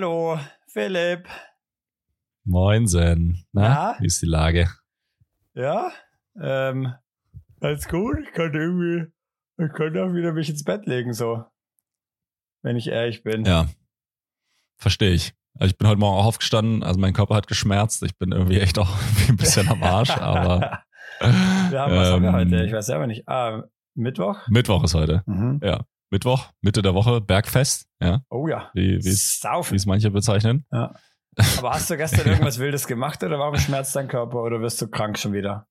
Hallo, Philipp. Moinsen. Na, Ja? wie ist die Lage? Ja, ähm, alles gut. Ich könnte irgendwie, ich könnte auch wieder mich ins Bett legen, so. Wenn ich ehrlich bin. Ja, verstehe ich. Also ich bin heute Morgen auch aufgestanden, also mein Körper hat geschmerzt. Ich bin irgendwie echt auch ein bisschen am Arsch, aber Wir haben was haben wir ähm, heute? Ich weiß selber nicht. Ah, Mittwoch? Mittwoch ist heute. Mhm. Ja, Mittwoch, Mitte der Woche, Bergfest, ja, Oh ja. wie wie es manche bezeichnen. Ja. Aber hast du gestern irgendwas Wildes gemacht oder warum schmerzt dein Körper oder wirst du krank schon wieder?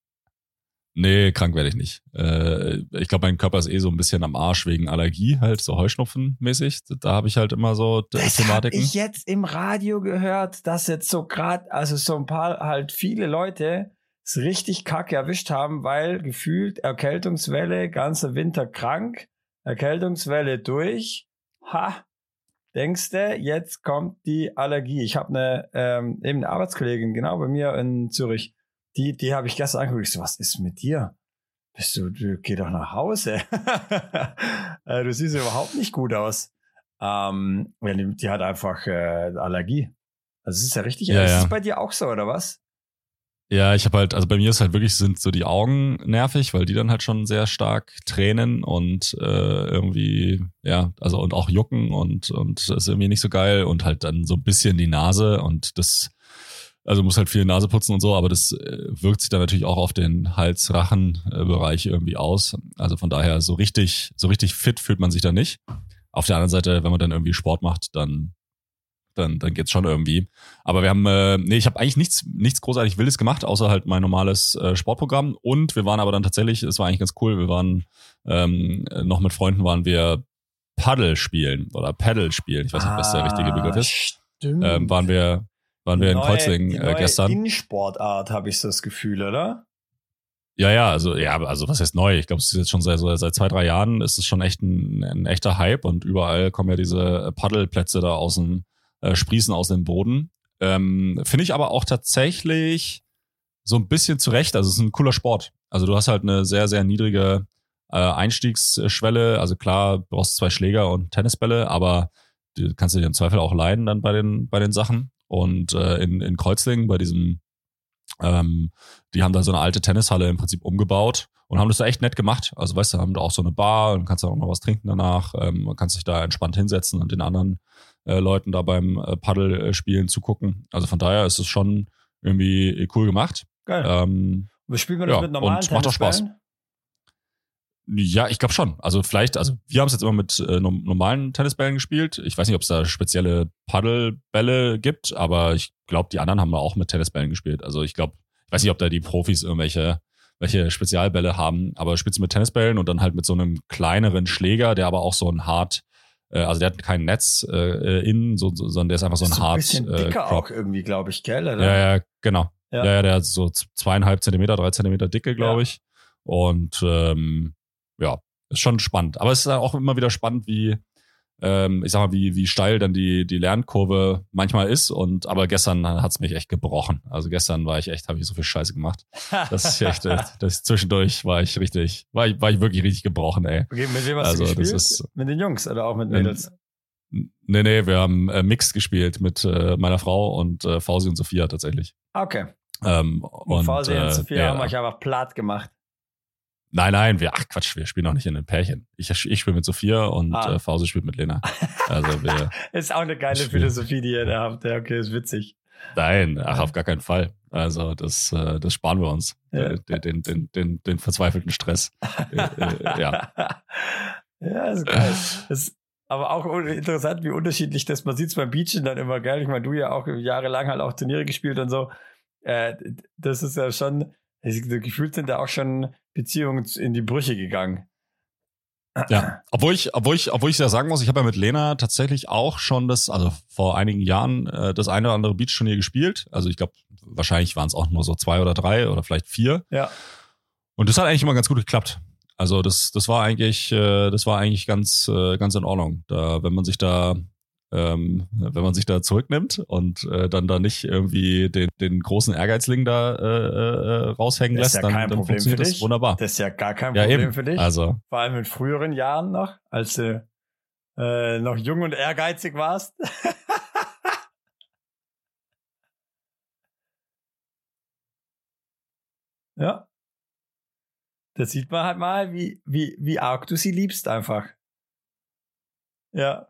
Nee, krank werde ich nicht. Äh, ich glaube, mein Körper ist eh so ein bisschen am Arsch wegen Allergie, halt so Heuschnupfen-mäßig. Da habe ich halt immer so Das habe Thematiken. ich jetzt im Radio gehört, dass jetzt so gerade, also so ein paar halt viele Leute es richtig kacke erwischt haben, weil gefühlt Erkältungswelle, ganzer Winter krank, Erkältungswelle durch. Ha, denkst du, jetzt kommt die Allergie. Ich habe eine, ähm, eben eine Arbeitskollegin, genau bei mir in Zürich, die, die habe ich gestern angeguckt. Ich so, was ist mit dir? Bist du, du geh doch nach Hause. Äh, du siehst überhaupt nicht gut aus. Ähm, die hat einfach äh, Allergie. Also es ist ja richtig. Ja, ist ja. es bei dir auch so, oder was? Ja, ich habe halt, also bei mir ist halt wirklich sind so die Augen nervig, weil die dann halt schon sehr stark tränen und äh, irgendwie, ja, also und auch jucken und und das ist irgendwie nicht so geil und halt dann so ein bisschen die Nase und das, also muss halt viel Nase putzen und so, aber das äh, wirkt sich dann natürlich auch auf den Hals-Rachen-Bereich irgendwie aus. Also von daher so richtig, so richtig fit fühlt man sich da nicht. Auf der anderen Seite, wenn man dann irgendwie Sport macht, dann dann, dann geht's schon irgendwie. Aber wir haben, äh, nee, ich habe eigentlich nichts, nichts großartig Wildes gemacht, außer halt mein normales äh, Sportprogramm. Und wir waren aber dann tatsächlich, es war eigentlich ganz cool, wir waren ähm, noch mit Freunden waren wir Paddle spielen oder Paddle spielen. Ich weiß nicht, was der richtige Begriff ist. Stimmt. Ähm, waren wir, waren wir in Neue- Kreuzlingen die äh, gestern. In-Sportart habe ich so das Gefühl, oder? Ja, ja, also ja, also was heißt neu? Ich glaube, es ist jetzt schon seit, seit zwei, drei Jahren ist es schon echt ein, ein echter Hype und überall kommen ja diese Paddelplätze da aus dem äh, Sprießen aus dem Boden. Ähm, Finde ich aber auch tatsächlich so ein bisschen zurecht. Also es ist ein cooler Sport. Also du hast halt eine sehr, sehr niedrige äh, Einstiegsschwelle. Also klar, du brauchst zwei Schläger und Tennisbälle, aber du kannst dir im Zweifel auch leiden dann bei den, bei den Sachen. Und äh, in, in Kreuzlingen bei diesem ähm, die haben da so eine alte Tennishalle im Prinzip umgebaut und haben das da echt nett gemacht. Also weißt du, haben da auch so eine Bar und kannst da auch noch was trinken danach. Ähm, man kann sich da entspannt hinsetzen und den anderen äh, Leuten da beim äh, Paddle-Spielen zugucken. Also von daher ist es schon irgendwie cool gemacht. Geil. Ähm, spielt man das ja, mit normalen und macht auch Spaß. Ja, ich glaube schon. Also vielleicht, also wir haben es jetzt immer mit äh, normalen Tennisbällen gespielt. Ich weiß nicht, ob es da spezielle Paddlebälle gibt, aber ich glaube, die anderen haben da auch mit Tennisbällen gespielt. Also ich glaube, ich weiß nicht, ob da die Profis irgendwelche welche Spezialbälle haben, aber spielst du mit Tennisbällen und dann halt mit so einem kleineren Schläger, der aber auch so ein hart, äh, also der hat kein Netz äh, innen, so, so, sondern der ist einfach so ein so ein hart bisschen äh, dicker Crop. auch irgendwie, glaube ich, gell? Oder? Ja, ja, genau. Ja. Ja, der hat so zweieinhalb Zentimeter, drei Zentimeter Dicke, glaube Ja. ich. Und ähm, ja, ist schon spannend. Aber es ist auch immer wieder spannend, wie, ähm, ich sag mal, wie, wie steil dann die, die Lernkurve manchmal ist. Und aber gestern hat's mich echt gebrochen. Also gestern war ich echt, habe ich so viel Scheiße gemacht. Das ist echt, äh, das zwischendurch war ich richtig, war ich, war ich wirklich richtig gebrochen, ey. Okay, mit wem hast Also, du das gespielt? ist- mit den Jungs oder auch mit Mädels? Nee, nee, wir haben äh, Mixed gespielt mit äh, meiner Frau und äh, Fausi und Sophia tatsächlich. Ah, Okay. Ähm, Und, und Fausi äh, und Sophia ja. haben euch einfach platt gemacht. Nein, nein, wir, ach Quatsch, wir spielen auch nicht in einem Pärchen. Ich, ich spiele mit Sophia und Ah. äh, Fausi spielt mit Lena. Also wir, Ist auch eine geile Spiel. Philosophie, die ihr da habt. Ja, okay, ist witzig. nein, ach auf gar keinen Fall. Also das, äh, das sparen wir uns. Ja. Äh, Den, den, den, den, den verzweifelten Stress. Äh, äh, ja. ja, ist geil. Das ist aber auch interessant, wie unterschiedlich das, man sieht es beim Beachen dann immer geil. Ich meine, du ja auch jahrelang halt auch Turniere gespielt und so. Äh, das ist ja schon, also gefühlt sind da auch schon Beziehungen in die Brüche gegangen. Ja, obwohl ich, obwohl ich, obwohl ich ja sagen muss, ich habe ja mit Lena tatsächlich auch schon das, also vor einigen Jahren äh, das eine oder andere Beachturnier gespielt. Also ich glaube, wahrscheinlich waren es auch nur so zwei oder drei oder vielleicht vier. Ja. Und das hat eigentlich immer ganz gut geklappt. Also das, das war eigentlich, äh, das war eigentlich ganz, äh, ganz in Ordnung. Da, wenn man sich da ähm, wenn man sich da zurücknimmt und äh, dann da nicht irgendwie den, den großen Ehrgeizling da äh, äh, raushängen lässt, ja dann, dann funktioniert das wunderbar. Das ist ja gar kein ja, Problem eben. für dich. Also, Vor allem in früheren Jahren noch, als du äh, noch jung und ehrgeizig warst. ja. Da sieht man halt mal, wie, wie, wie arg du sie liebst einfach. Ja.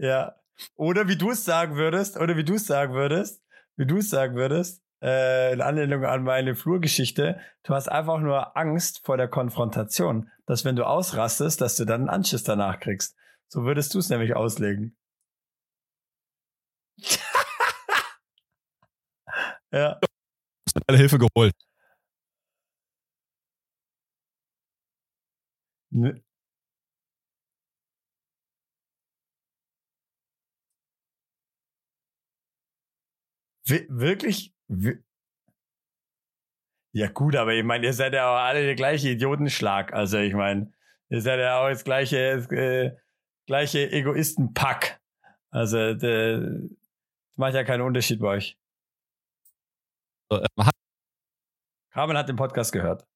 Ja. Oder wie du es sagen würdest, oder wie du es sagen würdest, wie du es sagen würdest, äh, in Anlehnung an meine Flurgeschichte, du hast einfach nur Angst vor der Konfrontation, dass wenn du ausrastest, dass du dann einen Anschiss danach kriegst. So würdest du es nämlich auslegen. ja. alle Hilfe geholt. Ne- Wirklich? Wir- Ja gut, aber ich meine, ihr seid ja auch alle der gleiche Idiotenschlag. Also ich meine, ihr seid ja auch das gleiche, äh, gleiche Egoistenpack. Also das macht ja keinen Unterschied bei euch. Äh, hat- Carmen hat den Podcast gehört.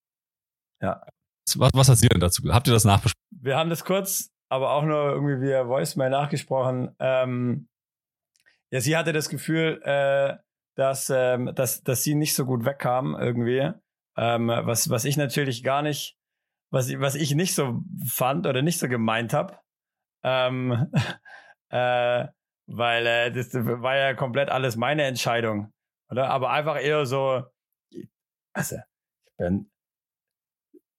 Was, was hat sie denn dazu gesagt? Habt ihr das nachbesprochen? Wir haben das kurz, aber auch nur irgendwie via Voicemail nachgesprochen. Ähm, ja, sie hatte das Gefühl, äh, dass, ähm, dass, dass sie nicht so gut wegkam irgendwie. Ähm, was, was ich natürlich gar nicht, was, ich- was ich nicht so fand oder nicht so gemeint habe. Ähm, äh, weil äh, das war ja komplett alles meine Entscheidung. Oder? Aber einfach eher so, also, ich bin,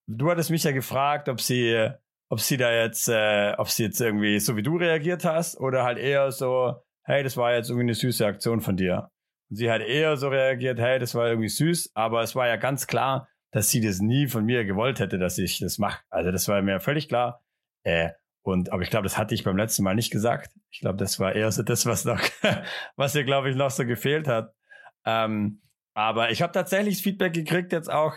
du hattest mich ja gefragt, ob sie, ob sie da jetzt, äh, ob sie jetzt irgendwie so wie du reagiert hast oder halt eher so, hey, das war jetzt irgendwie eine süße Aktion von dir. Und sie hat eher so reagiert, hey, das war irgendwie süß, aber es war ja ganz klar, dass sie das nie von mir gewollt hätte, dass ich das mache. Also das war mir völlig klar. Äh, und aber ich glaube, das hatte ich beim letzten Mal nicht gesagt. Ich glaube, das war eher so das, was noch, was ihr, glaube ich, noch so gefehlt hat. Ähm, aber ich habe tatsächlich das Feedback gekriegt, jetzt auch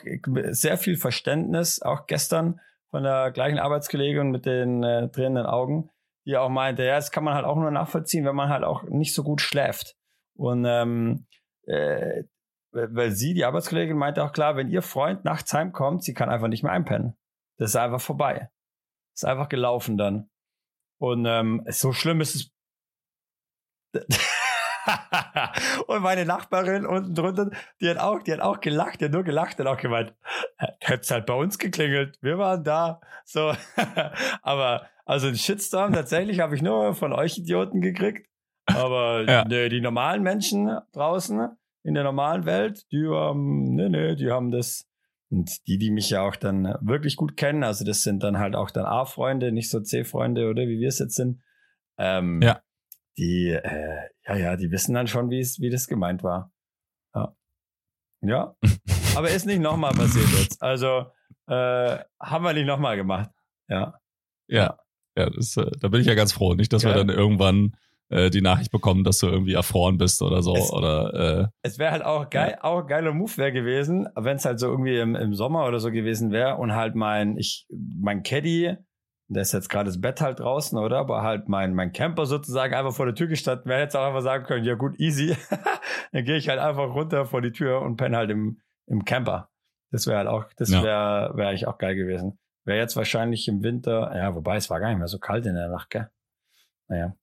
sehr viel Verständnis, auch gestern von der gleichen Arbeitskollegin mit den äh, tränenden Augen, die auch meinte, ja, das kann man halt auch nur nachvollziehen, wenn man halt auch nicht so gut schläft. Und ähm, äh, weil sie, die Arbeitskollegin, meinte auch klar, wenn ihr Freund nachts heimkommt, sie kann einfach nicht mehr einpennen. Das ist einfach vorbei. Ist einfach gelaufen dann. Und ähm, so schlimm ist es. und meine Nachbarin unten drunter, die hat auch, die hat auch gelacht, die hat nur gelacht und auch gemeint, hätt's halt bei uns geklingelt, wir waren da. So, aber also ein Shitstorm tatsächlich habe ich nur von euch Idioten gekriegt. Aber Ja. nee, die normalen Menschen draußen in der normalen Welt, die haben, nee, nee, die haben das. Und die, die mich ja auch dann wirklich gut kennen, also das sind dann halt auch dann A-Freunde, nicht so C-Freunde oder wie wir es jetzt sind. Ähm, Ja. Die, äh, ja, ja, die wissen dann schon, wie es, wie das gemeint war. Ja. Ja. Aber ist nicht nochmal passiert jetzt. Also, äh, haben wir nicht nochmal gemacht. Ja. Ja. Ja, das, äh, da bin ich ja ganz froh. Nicht, dass wir Ja. dann irgendwann äh, die Nachricht bekommen, dass du irgendwie erfroren bist oder so. Es- oder äh, Es wäre halt auch geil, auch ein geiler Move wäre gewesen, wenn es halt so irgendwie im, im Sommer oder so gewesen wäre und halt mein, ich, mein Caddy, der ist jetzt gerade das Bett halt draußen, oder? Aber halt mein, mein Camper sozusagen einfach vor der Tür gestanden wäre, hätte auch einfach sagen können, ja gut, easy. Dann gehe ich halt einfach runter vor die Tür und penne halt im, im Camper. Das wäre halt auch, das Ja. wäre wäre eigentlich auch geil gewesen. Wäre jetzt wahrscheinlich im Winter, ja, wobei es war gar nicht mehr so kalt in der Nacht, gell? Naja.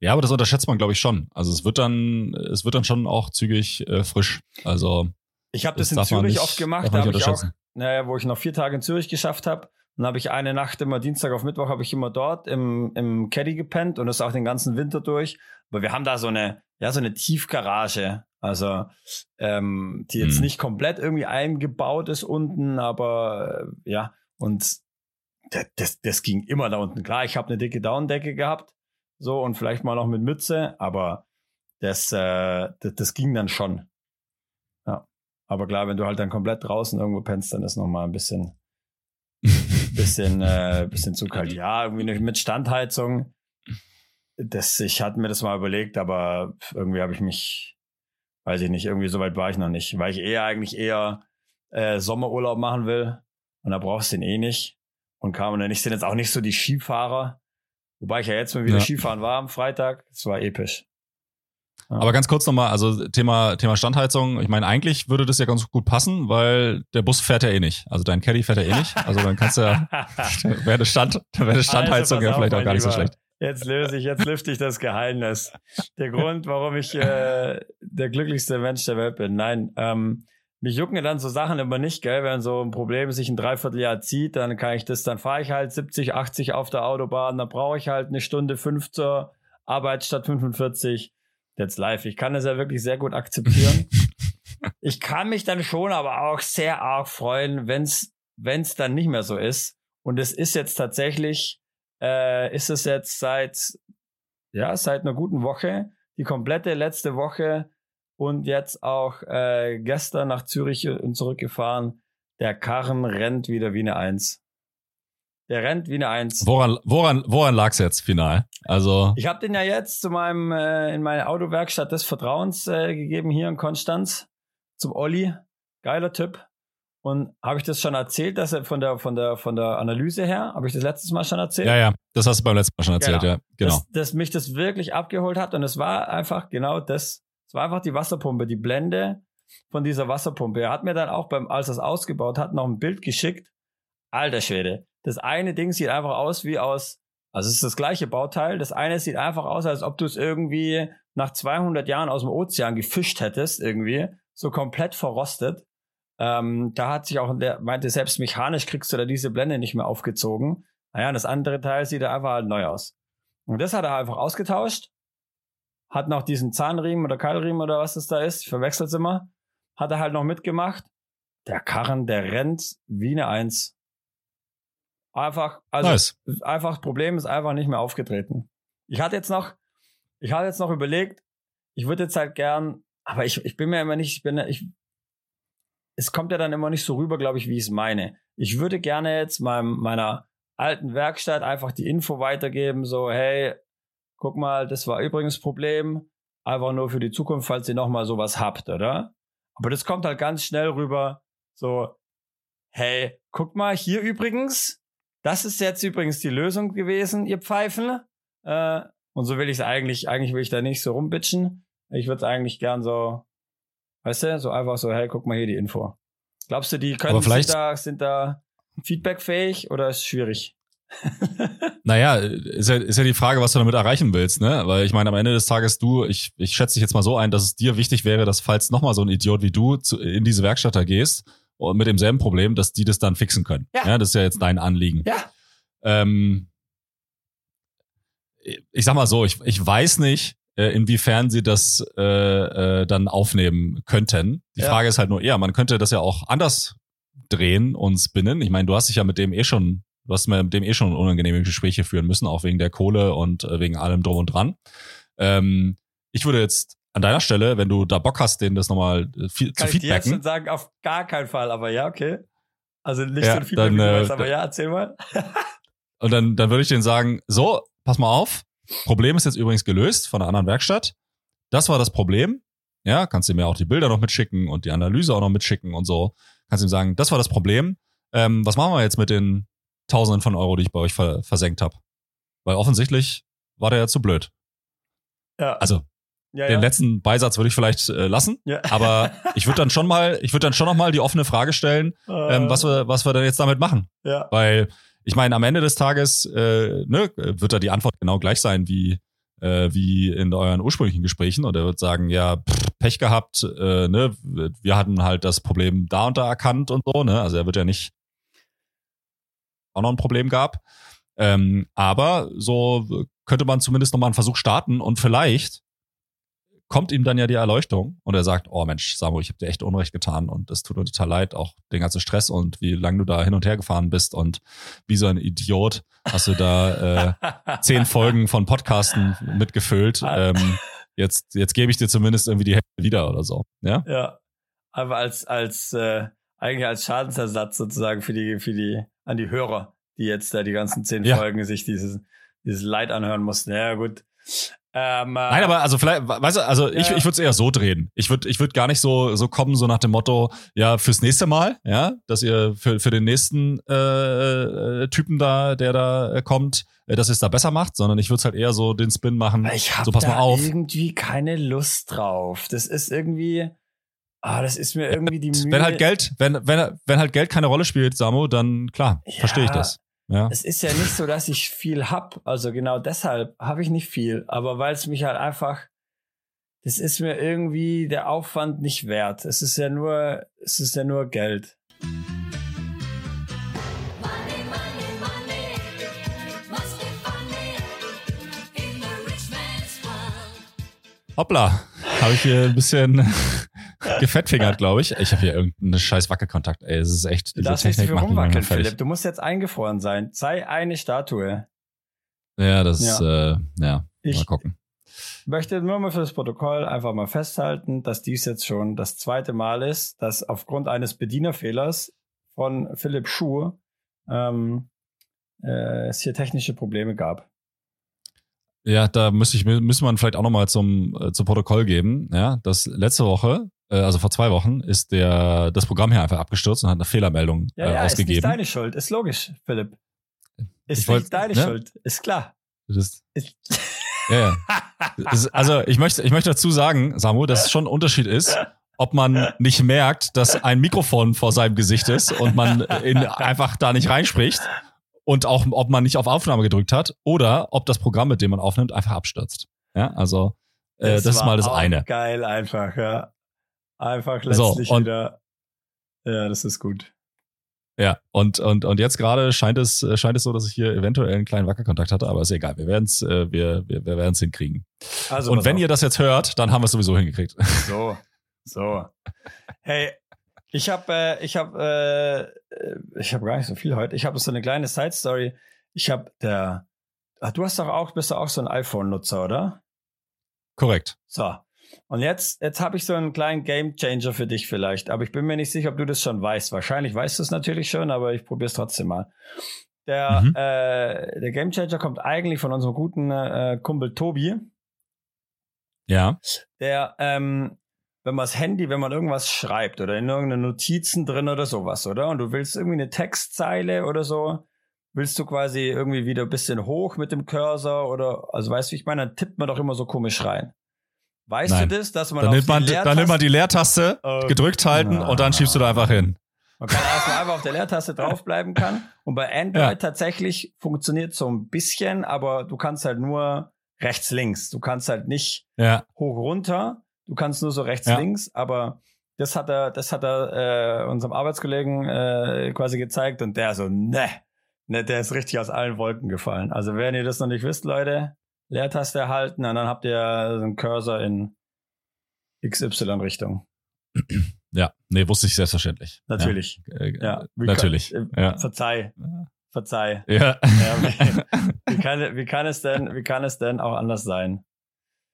Ja, aber das unterschätzt man, glaube ich, schon. Also es wird dann, es wird dann schon auch zügig äh, frisch. Also Ich habe das das, in Zürich nicht- oft gemacht, da habe ich auch, naja, wo ich noch vier Tage in Zürich geschafft habe. Dann habe ich eine Nacht immer Dienstag auf Mittwoch habe ich immer dort im, im Caddy gepennt und das auch den ganzen Winter durch. Aber wir haben da so eine, ja, so eine Tiefgarage. Also, ähm, die jetzt Hm. nicht komplett irgendwie eingebaut ist unten, aber äh, ja, und das, das, das ging immer da unten. Klar, ich habe eine dicke Daunendecke gehabt, so und vielleicht mal noch mit Mütze, aber das, äh, das, das ging dann schon. Ja. Aber klar, wenn du halt dann komplett draußen irgendwo pennst, dann ist noch mal ein bisschen bisschen, äh, bisschen zu kalt. Ja, irgendwie mit Standheizung. Das, ich hatte mir das mal überlegt, aber irgendwie habe ich mich, weiß ich nicht, irgendwie so weit war ich noch nicht, weil ich eher eigentlich eher äh, Sommerurlaub machen will und da brauchst du den eh nicht. Und kam und dann ich sind jetzt auch nicht so die Skifahrer, wobei ich ja jetzt mal wieder ja. Skifahren war am Freitag. Es war episch. Aber ganz kurz nochmal, also Thema, Thema Standheizung. Ich meine, eigentlich würde das ja ganz gut passen, weil der Bus fährt ja eh nicht. Also dein Caddy fährt ja eh nicht. Also dann kannst du ja, wäre eine, Stand, wäre eine Standheizung also, ja vielleicht auch gar nicht so schlecht. Jetzt löse ich, jetzt lüfte ich das Geheimnis. Der Grund, warum ich äh, der glücklichste Mensch der Welt bin. Nein, ähm, mich jucken ja dann so Sachen immer nicht, gell? Wenn so ein Problem sich ein Dreivierteljahr zieht, dann kann ich das, dann fahre ich halt 70, 80 auf der Autobahn, dann brauche ich halt eine Stunde fünf zur Arbeit statt 45 jetzt live. Ich kann das ja wirklich sehr gut akzeptieren. ich kann mich dann schon aber auch sehr arg freuen, wenn es wenn es dann nicht mehr so ist. Und es ist jetzt tatsächlich, äh, ist es jetzt seit ja seit einer guten Woche die komplette letzte Woche und jetzt auch äh, gestern nach Zürich und zurückgefahren. Der Karren rennt wieder wie eine Eins. Der rennt wie eine Eins. Woran, woran, woran lag's jetzt final? Also. Ich habe den ja jetzt zu meinem, äh, in meine Autowerkstatt des Vertrauens äh, gegeben, hier in Konstanz, zum Olli. Geiler Typ. Und habe ich das schon erzählt, dass er von der, von der, von der Analyse her, habe ich das letztes Mal schon erzählt? Ja, ja, das hast du beim letzten Mal schon erzählt, genau. ja, genau. Dass, dass mich das wirklich abgeholt hat und es war einfach genau das. Es war einfach die Wasserpumpe, die Blende von dieser Wasserpumpe. Er hat mir dann auch beim, als er es ausgebaut hat, noch ein Bild geschickt. Alter Schwede. Das eine Ding sieht einfach aus wie aus, also es ist das gleiche Bauteil. Das eine sieht einfach aus, als ob du es irgendwie nach 200 Jahren aus dem Ozean gefischt hättest, irgendwie. So komplett verrostet. Ähm, da hat sich auch, der meinte, selbst mechanisch kriegst du da diese Blende nicht mehr aufgezogen. Naja, das andere Teil sieht einfach halt neu aus. Und das hat er einfach ausgetauscht. Hat noch diesen Zahnriemen oder Keilriemen oder was das da ist. Ich verwechsel es immer. Hat er halt noch mitgemacht. Der Karren, der rennt wie eine Eins. Einfach, also nice. einfach das Problem ist einfach nicht mehr aufgetreten. Ich hatte jetzt noch, ich hatte jetzt noch überlegt, ich würde jetzt halt gern, aber ich, ich bin mir immer nicht, ich bin, ich, es kommt ja dann immer nicht so rüber, glaube ich, wie ich es meine. Ich würde gerne jetzt meinem, meiner alten Werkstatt einfach die Info weitergeben, so, hey, guck mal, das war übrigens Problem, einfach nur für die Zukunft, falls ihr nochmal sowas habt, oder? Aber das kommt halt ganz schnell rüber, so, hey, guck mal, hier übrigens, das ist jetzt übrigens die Lösung gewesen, ihr Pfeifen. Äh, und so will ich es eigentlich, eigentlich will ich da nicht so rumbitchen. Ich würde es eigentlich gern so, weißt du, so einfach so, hey, guck mal hier die Info. Glaubst du, die können, sind da, sind da feedbackfähig oder ist es schwierig? naja, ist ja, ist ja die Frage, was du damit erreichen willst, ne? Weil ich meine, am Ende des Tages, du, ich, ich schätze dich jetzt mal so ein, dass es dir wichtig wäre, dass falls nochmal so ein Idiot wie du zu, in diese Werkstatt da gehst, und mit demselben Problem, dass die das dann fixen können. Ja. ja das ist ja jetzt dein Anliegen. Ja. Ähm, ich sag mal so, ich, ich weiß nicht, äh, inwiefern sie das äh, äh, dann aufnehmen könnten. Die ja. Frage ist halt nur eher, man könnte das ja auch anders drehen und spinnen. Ich meine, du hast dich ja mit dem eh schon, du hast mit dem eh schon unangenehme Gespräche führen müssen, auch wegen der Kohle und äh, wegen allem drum und dran. Ähm, ich würde jetzt an deiner Stelle, wenn du da Bock hast, den das nochmal äh, viel, zu feedbacken. Ich jetzt sagen, auf gar keinen Fall, aber ja, okay. Also nicht ja, so Feedback, dann, äh, weißt, aber ja, erzähl mal. und dann, dann würde ich denen sagen, so, pass mal auf, Problem ist jetzt übrigens gelöst von einer anderen Werkstatt. Das war das Problem. Ja, kannst du mir auch die Bilder noch mitschicken und die Analyse auch noch mitschicken und so. Kannst du ihm sagen, das war das Problem. Ähm, was machen wir jetzt mit den Tausenden von Euro, die ich bei euch ver versenkt habe? Weil offensichtlich war der ja zu blöd. Ja. Also ja, Den ja. letzten Beisatz würde ich vielleicht äh, lassen, ja. aber ich würde dann schon mal, ich würde dann schon noch mal die offene Frage stellen, äh. ähm, was wir, was wir denn jetzt damit machen, ja. weil ich meine, am Ende des Tages äh, ne, wird da die Antwort genau gleich sein wie äh, wie in euren ursprünglichen Gesprächen und er wird sagen, ja pff, Pech gehabt, äh, ne, wir hatten halt das Problem da und da erkannt und so, ne, also er wird ja nicht auch noch ein Problem gab, ähm, aber so könnte man zumindest noch mal einen Versuch starten und vielleicht kommt ihm dann ja die Erleuchtung und er sagt, oh Mensch, Samu, ich habe dir echt Unrecht getan und es tut mir total leid, auch den ganzen Stress und wie lange du da hin und her gefahren bist und wie so ein Idiot hast du da äh, zehn Folgen von Podcasten mitgefüllt. Ähm, jetzt, jetzt gebe ich dir zumindest irgendwie die Hälfte wieder oder so. Ja. Ja. Aber als, als, äh, eigentlich als Schadensersatz sozusagen für die, für die, an die Hörer. die jetzt da die ganzen zehn Ja. Folgen sich dieses, dieses Leid anhören mussten. Ja, gut. Ähm, äh, Nein, aber also vielleicht, weißt du, also ich, Ja. ich würde es eher so drehen. Ich würde ich würd gar nicht so, so kommen, so nach dem Motto, ja, fürs nächste Mal, ja, dass ihr für, für den nächsten äh, äh, Typen da, der da äh, kommt, dass ihr es da besser macht, sondern ich würde es halt eher so den Spin machen. Ich habe so, pass da mal auf. irgendwie keine Lust drauf. Das ist irgendwie, ah, das ist mir irgendwie die Mühe. Wenn halt Geld, wenn, wenn, wenn halt Geld keine Rolle spielt, Samo, dann klar, Ja. verstehe ich das. Ja. Es ist ja nicht so, dass ich viel hab. Also genau deshalb habe ich nicht viel. Aber weil es mich halt einfach, das ist mir irgendwie der Aufwand nicht wert. Es ist ja nur, es ist ja nur Geld. Hoppla, habe ich hier ein bisschen gefettfingert, glaube ich. Ich habe hier irgendeinen scheiß Wackelkontakt. Ey, es ist echt, Du diese so Technik macht rumwackeln. Philipp. Du musst jetzt eingefroren sein. Sei eine Statue. Ja, das, ja, äh, ja Ich- mal gucken. möchte nur mal für das Protokoll einfach mal festhalten, dass dies jetzt schon das zweite Mal ist, dass aufgrund eines Bedienerfehlers von Philipp Schuh ähm, äh, es hier technische Probleme gab. Ja, da müsste ich, müssen wir vielleicht auch nochmal zum, äh, zum Protokoll geben. Ja, das letzte Woche, äh, also vor zwei Wochen, ist der, das Programm hier einfach abgestürzt und hat eine Fehlermeldung Ja, äh, ja, ist nicht ausgegeben. deine Schuld. Ist logisch, Philipp. Ist Ich wollt- nicht deine ne? Schuld. Ist klar. Das, Ist ja, ja. Das, also ich möchte, ich möchte dazu sagen, Samu, dass es schon ein Unterschied ist, ob man nicht merkt, dass ein Mikrofon vor seinem Gesicht ist und man in, einfach da nicht reinspricht und auch, ob man nicht auf Aufnahme gedrückt hat oder ob das Programm, mit dem man aufnimmt, einfach abstürzt. Ja, also äh, das, ist war mal das eine. Geil, einfach, ja. Einfach So, letztlich und- wieder. Ja, das ist gut. Ja, und, und, und jetzt gerade scheint es, scheint es so, dass ich hier eventuell einen kleinen Wackelkontakt hatte, aber ist egal. Wir werden es äh, wir, wir, wir werden's hinkriegen. Also, und wenn auf. ihr das jetzt hört, dann haben wir es sowieso hingekriegt. So, so. Hey, ich habe, äh, ich habe, äh, ich habe gar nicht so viel heute. Ich habe so eine kleine Side Story. Ich habe der, ach, du hast doch auch, bist du auch so ein iPhone-Nutzer, oder? Korrekt. So. Und jetzt, jetzt habe ich so einen kleinen Game Changer für dich vielleicht. Aber ich bin mir nicht sicher, ob du das schon weißt. Wahrscheinlich weißt du es natürlich schon, aber ich probiere es trotzdem mal. Der, Mhm. äh, der Game Changer kommt eigentlich von unserem guten äh, Kumpel Tobi. Ja. der, ähm, wenn man das Handy, wenn man irgendwas schreibt oder in irgendeine Notizen drin oder sowas, oder? Und du willst irgendwie eine Textzeile oder so, willst du quasi irgendwie wieder ein bisschen hoch mit dem Cursor oder, also weißt du, wie ich meine, dann tippt man doch immer so komisch rein. Weißt Nein. du das, dass man Dann nimmt, man, die dann nimmt man die Leertaste- Leertaste, Oh, gedrückt halten na. und dann schiebst du da einfach hin. Man kann erstmal einfach auf der Leertaste draufbleiben kann. Und bei Android Ja. tatsächlich funktioniert so ein bisschen, aber du kannst halt nur rechts, links. Du kannst halt nicht Ja. hoch runter. Du kannst nur so rechts Ja. links, aber das hat er, das hat er äh, unserem Arbeitskollegen äh, quasi gezeigt und der so, ne, ne, der ist richtig aus allen Wolken gefallen. Also wenn ihr das noch nicht wisst, Leute, Leertaste erhalten und dann habt ihr so einen Cursor in XY-Richtung. Ja. Nee, wusste ich selbstverständlich. Natürlich. Ja. Äh, Ja, Natürlich. Kann, äh, Ja. Verzeih, verzeih. Ja. Ja, wie, wie, kann, wie kann es denn, wie kann es denn auch anders sein?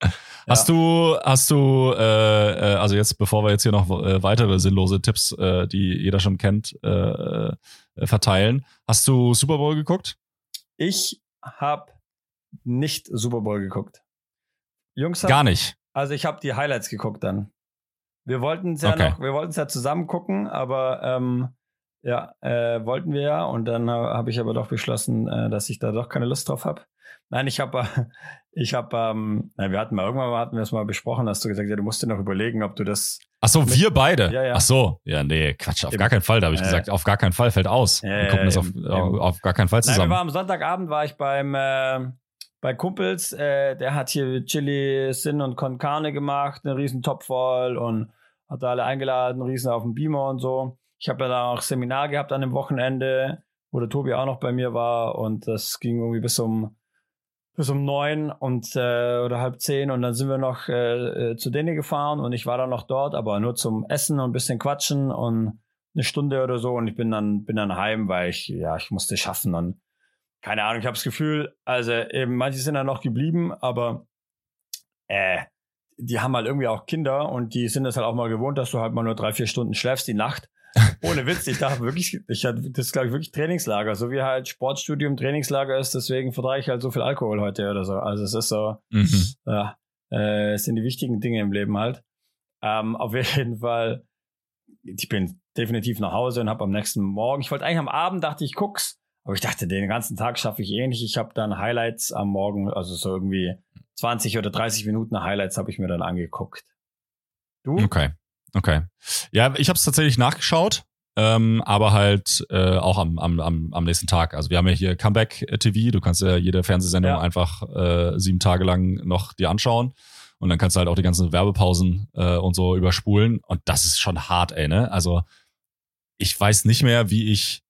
Hast du, hast du, äh, äh, also jetzt, bevor wir jetzt hier noch äh, weitere sinnlose Tipps, äh, die jeder schon kennt, äh, äh, verteilen, hast du Super Bowl geguckt? Ich habe nicht Super Bowl geguckt. Jungs, Gar nicht. also ich habe die Highlights geguckt dann. Wir wollten es ja Okay. noch, wir wollten es ja zusammen gucken, aber ähm, ja, äh, wollten wir ja und dann habe ich aber doch beschlossen, äh, dass ich da doch keine Lust drauf habe. Nein, ich habe, äh, ich habe, ähm, na, wir hatten mal irgendwann mal, hatten wir es mal besprochen, hast du gesagt, ja, du musst dir noch überlegen, ob du das. Ach so, wir beide. Ja, ja. Ach so, ja, nee, Quatsch, auf Eben. gar keinen Fall, da habe ich Äh. gesagt, auf gar keinen Fall fällt aus. Ja, wir gucken das auf, eben, auf gar keinen Fall Nein, wir zusammen. waren am Sonntagabend war ich beim äh, bei Kumpels, äh, der hat hier Chili, Sin und Con Carne gemacht, einen riesen Topf voll und hat da alle eingeladen, riesen auf dem Beamer und so. Ich habe ja da auch Seminar gehabt an dem Wochenende, wo der Tobi auch noch bei mir war und das ging irgendwie bis um bis um neun und äh, oder halb zehn und dann sind wir noch äh, äh, zu denen gefahren und ich war dann noch dort, aber nur zum Essen und bisschen quatschen und eine Stunde oder so und ich bin dann bin dann heim, weil ich ja ich musste schaffen und keine Ahnung, ich habe das Gefühl, also eben manche sind dann noch geblieben, aber äh, die haben halt irgendwie auch Kinder und die sind es halt auch mal gewohnt, dass du halt mal nur drei vier Stunden schläfst die Nacht ohne Witz, ich dachte wirklich, ich hatte, das ist glaube ich wirklich Trainingslager, so wie halt Sportstudium Trainingslager ist, deswegen vertrage ich halt so viel Alkohol heute oder so. Also es ist so, Mhm. ja, äh, es sind die wichtigen Dinge im Leben halt. Ähm, auf jeden Fall, ich bin definitiv nach Hause und habe am nächsten Morgen, ich wollte eigentlich am Abend, dachte ich, guck's, aber ich dachte, den ganzen Tag schaffe ich eh nicht. Ich habe dann Highlights am Morgen, also so irgendwie 20 oder 30 Minuten Highlights habe ich mir dann angeguckt. Du? Okay, okay. Ja, ich habe es tatsächlich nachgeschaut, ähm, aber halt äh, auch am, am, am, nächsten Tag. Also wir haben ja hier Comeback TV. Du kannst ja jede Fernsehsendung Ja. einfach äh, sieben Tage lang noch dir anschauen. Und dann kannst du halt auch die ganzen Werbepausen äh, und so überspulen. Und das ist schon hart, ey, ne? Also ich weiß nicht mehr, wie ich.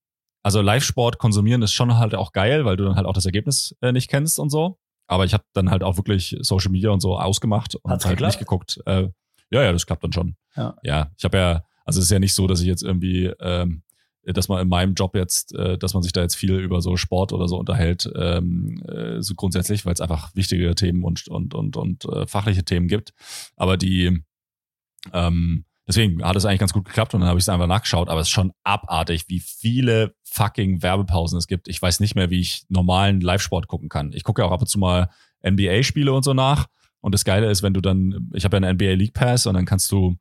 Also Live-Sport konsumieren ist schon halt auch geil, weil du dann halt auch das Ergebnis äh, nicht kennst und so. Aber ich habe dann halt auch wirklich Social Media und so ausgemacht und Hat's halt geklappt? nicht geguckt. Äh, ja, ja, das klappt dann schon. Ja. ja ich habe ja, also es ist ja nicht so, dass ich jetzt irgendwie, ähm, dass man in meinem Job jetzt, äh, dass man sich da jetzt viel über so Sport oder so unterhält, ähm, äh, so grundsätzlich, weil es einfach wichtige Themen und und und und äh, fachliche Themen gibt. Aber die, ähm, deswegen hat es eigentlich ganz gut geklappt und dann habe ich es einfach nachgeschaut. Aber es ist schon abartig, wie viele fucking Werbepausen es gibt. Ich weiß nicht mehr, wie ich normalen Live-Sport gucken kann. Ich gucke ja auch ab und zu mal NBA-Spiele und so nach. Und das Geile ist, wenn du dann, ich habe ja einen NBA League Pass und dann kannst du,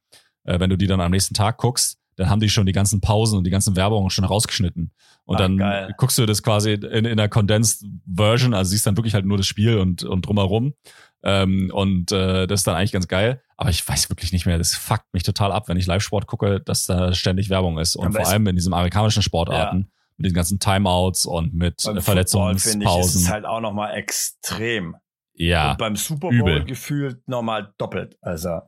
äh, wenn du die dann am nächsten Tag guckst, dann haben die schon die ganzen Pausen und die ganzen Werbungen schon rausgeschnitten. Und Ah, dann geil. guckst du das quasi in, in der Condensed Version, also siehst dann wirklich halt nur das Spiel und, und drumherum. Ähm, und äh, das ist dann eigentlich ganz geil. Aber ich weiß wirklich nicht mehr, das fuckt mich total ab, wenn ich Live-Sport gucke, dass da ständig Werbung ist. Und Aber vor allem in diesen amerikanischen Sportarten, mit diesen ganzen Timeouts und mit Beim Football, finde ich, ist Verletzungspausen. es halt auch nochmal extrem. ja. Und beim Super übel. Bowl gefühlt nochmal doppelt. Also,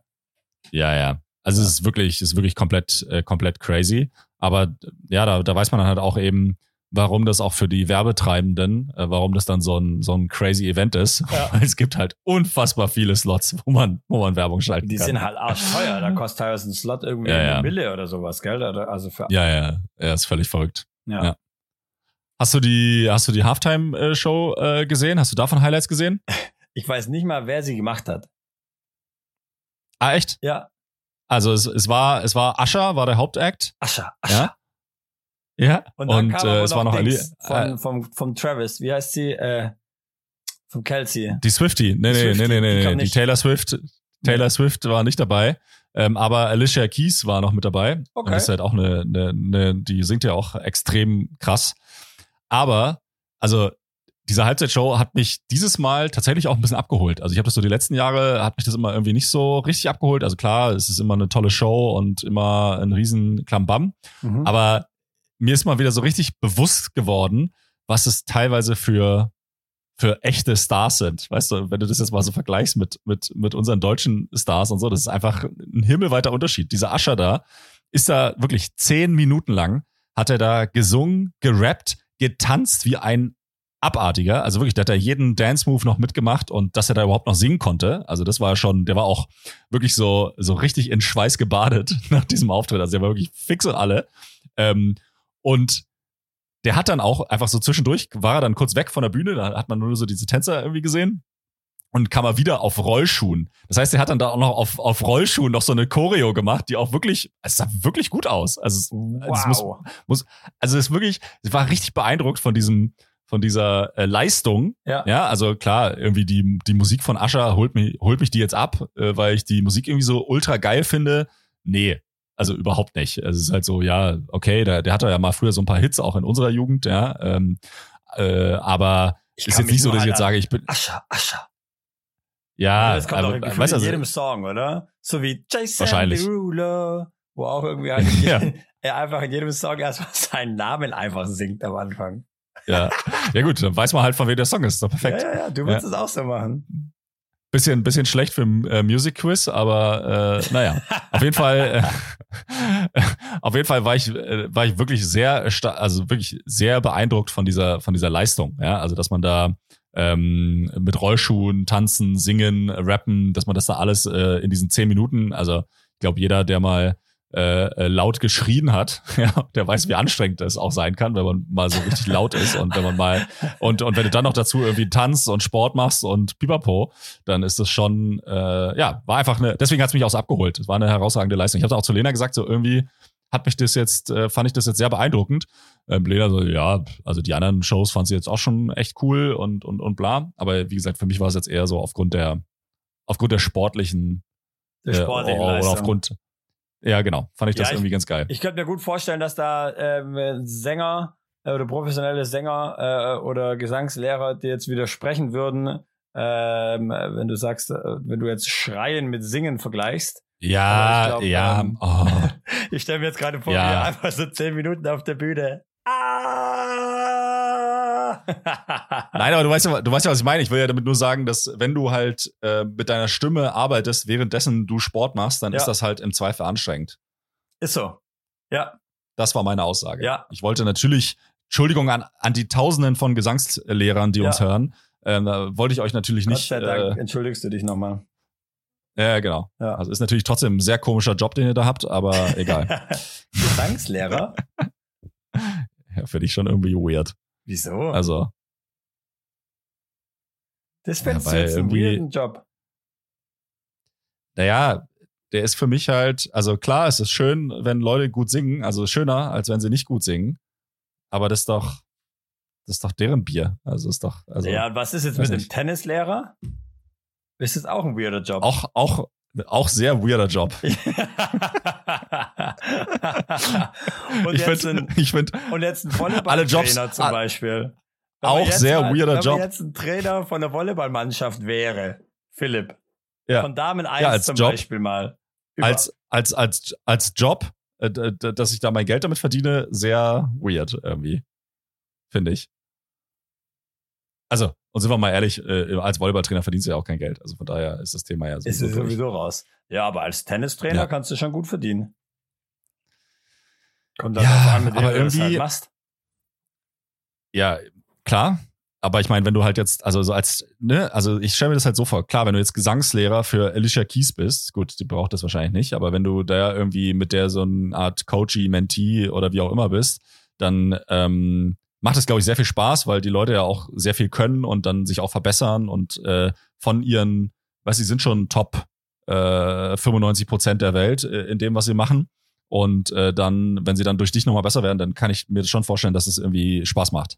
Ja, ja. Also es ist wirklich, es ist wirklich komplett, äh, komplett crazy. Aber äh, ja, da, da weiß man dann halt auch eben, warum das auch für die Werbetreibenden, äh, warum das dann so ein, so ein crazy Event ist. Ja. Weil es gibt halt unfassbar viele Slots, wo man, wo man Werbung schalten die kann. sind halt arschteuer. Da kostet teilweise ein Slot irgendwie Ja, eine ja. Mille oder sowas, gell? Also für, ja, ja, ja, ist völlig verrückt. ja. ja. Hast du die, hast du die Halftime-Show äh, gesehen? Hast du davon Highlights gesehen? Ich weiß nicht mal, wer sie gemacht hat. Ah, echt? Ja, Also es, es war, es war Ascher, war der Hauptakt. Ascha, Ascha. Ja. Ja. Und dann kam äh, es war noch Ali, Dings äh, von, vom, vom Travis. Wie heißt sie? Äh, vom Kelsey. Die Swifty. Nee, nee, Swiftie, nee, nee, die nee, kam nee. Die. Taylor Swift, Taylor Swift war nicht dabei. Ähm, aber Alicia Keys war noch mit dabei. Okay. Und ist halt auch eine, eine, eine, die singt ja auch extrem krass. Aber, also, diese Halbzeitshow hat mich dieses Mal tatsächlich auch ein bisschen abgeholt. Also ich habe das so die letzten Jahre, hat mich das immer irgendwie nicht so richtig abgeholt. Also klar, es ist immer eine tolle Show und immer ein riesen Klambam. Mhm. Aber mir ist mal wieder so richtig bewusst geworden, was es teilweise für, für echte Stars sind. Weißt du, wenn du das jetzt mal so vergleichst mit, mit, mit unseren deutschen Stars und so, das ist einfach ein himmelweiter Unterschied. Dieser Ascher da ist da wirklich zehn Minuten lang, hat er da gesungen, gerappt, getanzt wie ein Abartiger. Also wirklich, der hat da jeden Dance-Move noch mitgemacht und dass er da überhaupt noch singen konnte. Also das war schon, der war auch wirklich so, so richtig in Schweiß gebadet nach diesem Auftritt. Also der war wirklich fix und alle. Ähm, und der hat dann auch einfach so zwischendurch, war er dann kurz weg von der Bühne, da hat man nur so diese Tänzer irgendwie gesehen und kam er wieder auf Rollschuhen. Das heißt, er hat dann da auch noch auf, auf Rollschuhen noch so eine Choreo gemacht, die auch wirklich, es sah wirklich gut aus. Also, es- es muss, wow. also es ist wirklich, ich war richtig beeindruckt von diesem, von dieser äh, Leistung. Ja. Ja, also klar, irgendwie die, die Musik von Ascher holt mich, holt mich die jetzt ab, äh, weil ich die Musik irgendwie so ultra geil finde. Nee, also überhaupt nicht. Also es ist halt so, ja, okay, der, der hatte ja mal früher so ein paar Hits auch in unserer Jugend, ja. Ähm, äh, aber Ich ist jetzt nicht so, dass ich jetzt sage, ich bin, Ascha, Ascha. ja, das kommt aber, doch gefühlt weißt in also, jedem Song, oder? So wie Jason Wahrscheinlich. Derulo, wo auch irgendwie halt Ja. er einfach in jedem Song erstmal seinen Namen einfach singt am Anfang. Ja. ja gut, dann weiß man halt, von wem der Song ist. Ist doch perfekt. Ja, ja, ja, du würdest es auch so machen. Bisschen, bisschen schlecht für ein äh, Music Quiz, aber äh, naja, auf jeden Fall, äh, auf jeden Fall war ich, äh, war ich wirklich sehr, also wirklich sehr beeindruckt von dieser, von dieser Leistung. Ja, also dass man da ähm, mit Rollschuhen tanzen, singen, rappen, dass man das da alles äh, in diesen zehn Minuten, also ich glaube, jeder, der mal äh, äh, laut geschrien hat, ja, der weiß, wie anstrengend das auch sein kann, wenn man mal so richtig laut ist und wenn man mal und und wenn du dann noch dazu irgendwie tanzt und Sport machst und Pipapo, dann ist das schon äh, ja war einfach eine. Deswegen hat's mich auch so abgeholt. Es war eine herausragende Leistung. Ich habe auch zu Lena gesagt, so irgendwie hat mich das jetzt, äh, fand ich das jetzt sehr beeindruckend. Ähm, Lena so, ja, also die anderen Shows fand sie jetzt auch schon echt cool und, und, und bla. Aber wie gesagt, für mich war es jetzt eher so aufgrund der, aufgrund der sportlichen, Der äh, sportlichen oder Leistung. aufgrund, ja, genau, fand ich das Ja, ich- irgendwie ganz geil. Ich könnte mir gut vorstellen, dass da ähm, Sänger äh, oder professionelle Sänger äh, oder Gesangslehrer dir jetzt widersprechen würden, ähm, wenn du sagst, äh, wenn du jetzt Schreien mit Singen vergleichst. Ja, glaub, ja, ähm, oh. Ich stelle mir jetzt gerade vor, Ja. wie einfach so zehn Minuten auf der Bühne. Ah! Nein, aber du weißt ja, du weißt ja, was ich meine. Ich will ja damit nur sagen, dass wenn du halt äh, mit deiner Stimme arbeitest, währenddessen du Sport machst, dann Ja. ist das halt im Zweifel anstrengend. Ist so. Ja, Das war meine Aussage. Ja. Ich wollte natürlich, Entschuldigung an, an die Tausenden von Gesangslehrern, die Ja. uns hören, ähm, da wollte ich euch natürlich Gott nicht. sei Dank Äh, entschuldigst du dich nochmal. ja, genau. Ja. Also ist natürlich trotzdem ein sehr komischer Job, den ihr da habt, aber egal. Gesangslehrer? ja, Finde ich schon irgendwie weird. Wieso? Also, das findest ja, du jetzt einen weirden Job. naja, der ist für mich halt, also klar, es ist schön, wenn Leute gut singen, also schöner, als wenn sie nicht gut singen. Aber das ist doch, das ist doch deren Bier. Also ist doch, also ja, und was ist jetzt mit dem nicht. Tennislehrer? Ist das auch ein weirder Job? auch, auch, auch sehr weirder Job. und, ich jetzt finde, ein, ich finde, und jetzt ein Alle Jobs- Volleyballtrainer zum Beispiel. Wenn auch sehr mal, weirder wenn Job. man jetzt ein Trainer von der Volleyballmannschaft wäre, Philipp. Ja. Von Damen 1 Ja, zum Job. Beispiel mal. Über- als, als, als, als Job, äh, dass ich da mein Geld damit verdiene, sehr weird irgendwie. Finde ich. Also, und sind wir mal ehrlich, äh, als Volleyballtrainer verdienst du ja auch kein Geld. Also von daher ist das Thema ja ist sowieso es durch. sowieso raus. Ja, aber als Tennistrainer Ja. kannst du schon gut verdienen. Kommt dann Ja, an, mit wem aber du das halt irgendwie- machst. Ja, klar. Aber ich meine, wenn du halt jetzt, also so als, ne, also ich stelle mir das halt so vor, klar, wenn du jetzt Gesangslehrer für Alicia Keys bist, gut, die braucht das wahrscheinlich nicht, aber wenn du da irgendwie mit der so eine Art Coachy, Mentee oder wie auch immer bist, dann ähm, macht es, glaube ich, sehr viel Spaß, weil die Leute ja auch sehr viel können und dann sich auch verbessern und äh, von ihren, weiß sie sind schon Top äh, 95 Prozent der Welt äh, in dem, was sie machen. Und äh, dann, wenn sie dann durch dich nochmal besser werden, dann kann ich mir schon vorstellen, dass es irgendwie Spaß macht.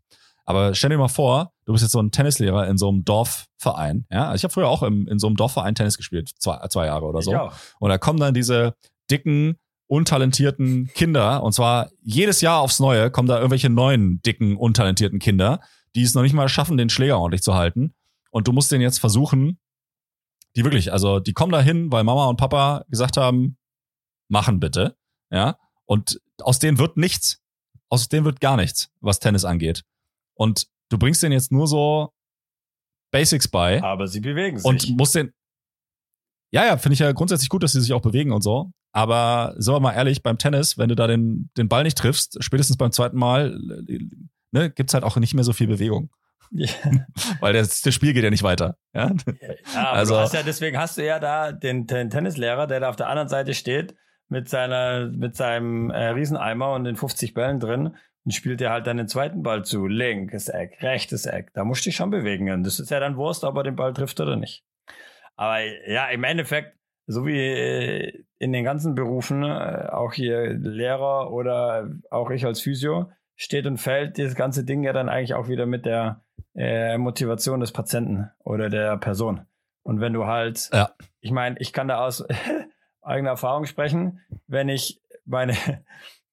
Aber stell dir mal vor, du bist jetzt so ein Tennislehrer in so einem Dorfverein. Ja, ich habe früher auch im, in so einem Dorfverein Tennis gespielt, zwei, zwei Jahre oder so. Und da kommen dann diese dicken, untalentierten Kinder. Und zwar jedes Jahr aufs Neue kommen da irgendwelche neuen, dicken, untalentierten Kinder, die es noch nicht mal schaffen, den Schläger ordentlich zu halten. Und du musst den jetzt versuchen, die wirklich, also die kommen da hin, weil Mama und Papa gesagt haben, machen bitte. Ja. Und aus denen wird nichts. Aus denen wird gar nichts, was Tennis angeht. Und du bringst denen jetzt nur so Basics bei Aber sie bewegen sich. und muss den. Ja, ja, finde ich ja grundsätzlich gut, dass sie sich auch bewegen und so. Aber sagen wir mal ehrlich, beim Tennis, wenn du da den, den Ball nicht triffst, spätestens beim zweiten Mal, ne, gibt's halt auch nicht mehr so viel Bewegung. ja, Weil das, das Spiel geht ja nicht weiter. Ja? aber Also- du hast ja, deswegen hast du ja da den, den Tennislehrer, der da auf der anderen Seite steht, mit seiner, mit seinem äh, Rieseneimer und den 50 Bällen drin und spielt dir halt dann den zweiten Ball zu. Linkes Eck, rechtes Eck. Da musst du dich schon bewegen. Und das ist ja dann Wurst, ob er den Ball trifft oder nicht. Aber ja, im Endeffekt, so wie äh, in den ganzen Berufen, äh, auch hier Lehrer oder auch ich als Physio, steht und fällt dieses ganze Ding ja dann eigentlich auch wieder mit der äh, Motivation des Patienten oder der Person. Und wenn du halt, Ja. ich meine, ich kann da aus eigener Erfahrung sprechen, wenn ich meine,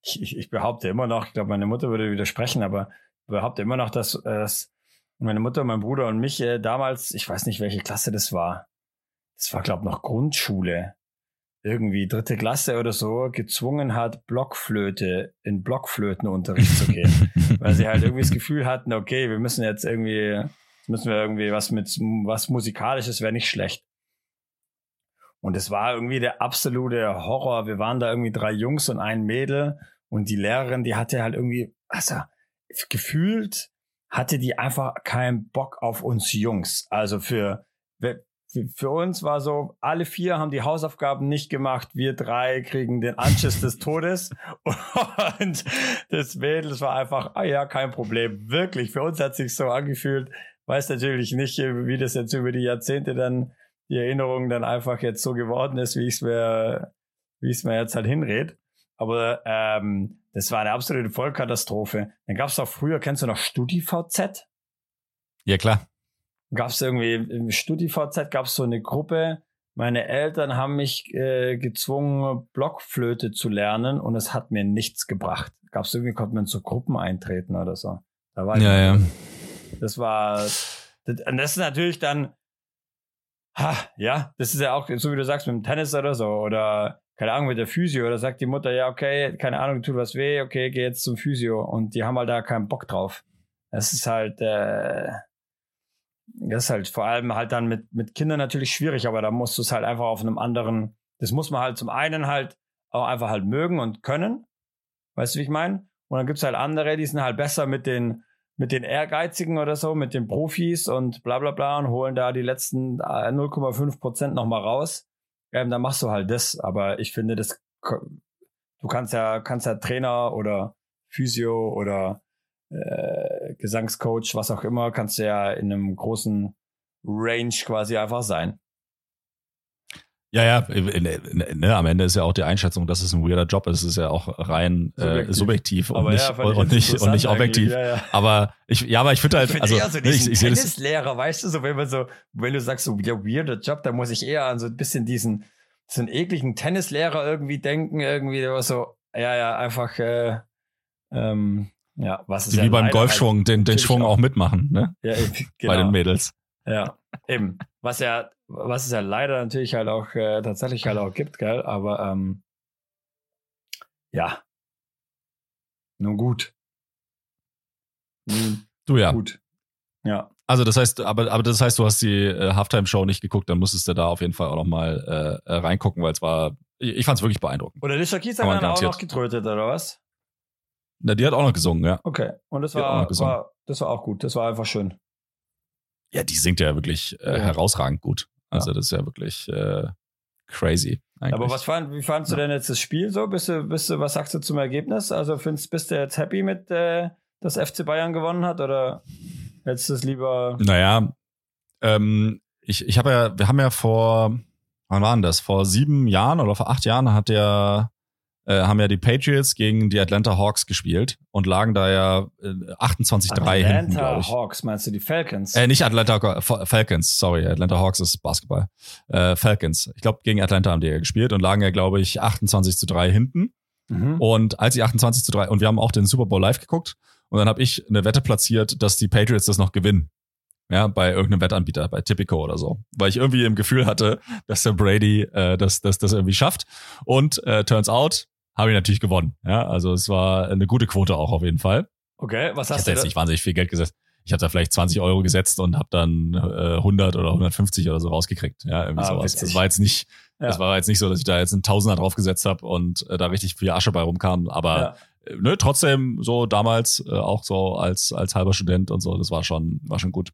ich, ich, behaupte immer noch, ich glaube, meine Mutter würde widersprechen, aber behaupte immer noch, dass, äh, dass meine Mutter, mein Bruder und mich äh, damals, ich weiß nicht, welche Klasse das war, das war, glaube ich, noch Grundschule, irgendwie dritte Klasse oder so, gezwungen hat, Blockflöte in Blockflötenunterricht zu gehen weil sie halt irgendwie das Gefühl hatten, okay, wir müssen jetzt irgendwie, müssen wir irgendwie was mit was musikalisches wäre nicht schlecht. Und es war irgendwie der absolute Horror. Wir waren da irgendwie drei Jungs und ein Mädel und die Lehrerin, die hatte halt irgendwie, also gefühlt hatte die einfach keinen Bock auf uns Jungs. Also für für- uns war so, alle vier haben die Hausaufgaben nicht gemacht, wir drei kriegen den Anschiss des Todes und das Mädel, das war einfach, ah ja, kein Problem. Wirklich, für uns hat sich so angefühlt. Weiß natürlich nicht, wie das jetzt über die Jahrzehnte dann, die Erinnerung dann einfach jetzt so geworden ist, wie ich es mir, wie ich es mir jetzt halt hinred. Aber ähm, das war eine absolute Vollkatastrophe. Dann gab es auch früher, kennst du noch StudiVZ? Ja, klar. Gab es irgendwie im StudiVZ gab es so eine Gruppe. Meine Eltern haben mich äh, gezwungen, Blockflöte zu lernen und es hat mir nichts gebracht. Gab es irgendwie, konnte man so Gruppen eintreten oder so. Da war ich Ja, ja. das war, das, und das ist natürlich dann, ha, ja, das ist ja auch, so wie du sagst, mit dem Tennis oder so, oder, keine Ahnung, mit der Physio, oder sagt die Mutter, ja, okay, keine Ahnung, tut was weh, okay, geh jetzt zum Physio, und die haben halt da keinen Bock drauf. Das ist halt, äh, das ist halt vor allem halt dann mit, mit Kindern natürlich schwierig, aber da musst du es halt einfach auf einem anderen, das muss man halt zum einen halt auch einfach halt mögen und können. Weißt du, wie ich meine? Und dann gibt's halt andere, die sind halt besser mit den, mit den Ehrgeizigen oder so, mit den Profis und bla bla bla und holen da die letzten äh, 0,5 Prozent nochmal raus. Ähm, dann machst du halt das. Aber ich finde, das du kannst ja, kannst ja Trainer oder Physio oder äh, Gesangscoach, was auch immer, kannst du ja in einem großen Range quasi einfach sein. Ja, ja, ne, ne, am Ende ist ja auch die Einschätzung, dass es ein weirder Job ist, ist ja auch rein äh, Subjektiv. subjektiv und nicht, ja, ich und, nicht, und nicht objektiv. Ja, ja. Aber ich, ja, aber ich finde halt, Ich finde also eher so ne, ich, ich sehe Tennislehrer, weißt du, so wenn man so, wenn du sagst so, ja, weirder Job, da muss ich eher an so ein bisschen diesen, so einen ekligen Tennislehrer irgendwie denken, irgendwie, der war so, ja, ja, einfach, äh, ähm, ja, was ist wie ja beim leider Golfschwung, den, den natürlich Schwung auch- auch mitmachen, ne? Halt, ja, eben, Bei den genau, Mädels. Ja, eben, was ja, was es ja leider natürlich halt auch äh, tatsächlich halt auch gibt, gell, aber ähm, ja, nun gut, nun Du ja. gut, ja. Also das heißt, aber, aber das heißt, du hast die äh, Halftime-Show nicht geguckt, dann musstest du da auf jeden Fall auch nochmal äh, äh, reingucken, weil es war, ich, ich fand es wirklich beeindruckend. Oder Alicia Keys hat dann auch noch getrötet, oder was? Na, die hat auch noch gesungen, ja. Okay. Und das war, war, das war auch gut. Das war einfach schön. Ja, die singt ja wirklich äh, Ja. herausragend gut. Also das ist ja wirklich äh, crazy. Eigentlich. Aber was fand, wie fandst du Ja. denn jetzt das Spiel so? Bist du, bist du, was sagst du zum Ergebnis? Also findest, bist du jetzt happy mit, äh, dass FC Bayern gewonnen hat oder hättest du es lieber? Naja, ähm, ich, ich habe ja, wir haben ja vor, wann waren das? Vor sieben Jahren oder vor acht Jahren hat der, äh, haben ja die Patriots gegen die Atlanta Hawks gespielt und lagen da ja äh, 28-3 hinten, glaube Atlanta ich. Hawks, meinst du die Falcons? Äh, nicht Atlanta Fa- Falcons, sorry, Atlanta Hawks ist Basketball. Äh, Falcons. Ich glaube, gegen Atlanta haben die ja gespielt und lagen ja, glaube ich, 28 zu 3 hinten. mhm. Und als sie 28 zu 3, und wir haben auch den Super Bowl live geguckt, und dann habe ich eine Wette platziert, dass die Patriots das noch gewinnen. Ja, bei irgendeinem Wettanbieter, bei Tipico oder so. Weil ich irgendwie im Gefühl hatte, dass der Brady äh, das, das, das irgendwie schafft. Und äh, turns out, habe ich natürlich gewonnen. Ja, also es war eine gute Quote auch auf jeden Fall. Okay, was Ich hast du jetzt da? nicht wahnsinnig viel Geld gesetzt. Ich habe da vielleicht 20 Euro gesetzt und habe dann äh, 100 oder 150 oder so rausgekriegt. Ja, irgendwie Ah, sowas. Das war jetzt nicht, Ja. das war jetzt nicht so, dass ich da jetzt einen Tausender drauf gesetzt habe und äh, da richtig viel Asche bei rumkam. Aber Ja. äh, ne, trotzdem so damals äh, auch so als als halber Student und so, das war schon war schon gut.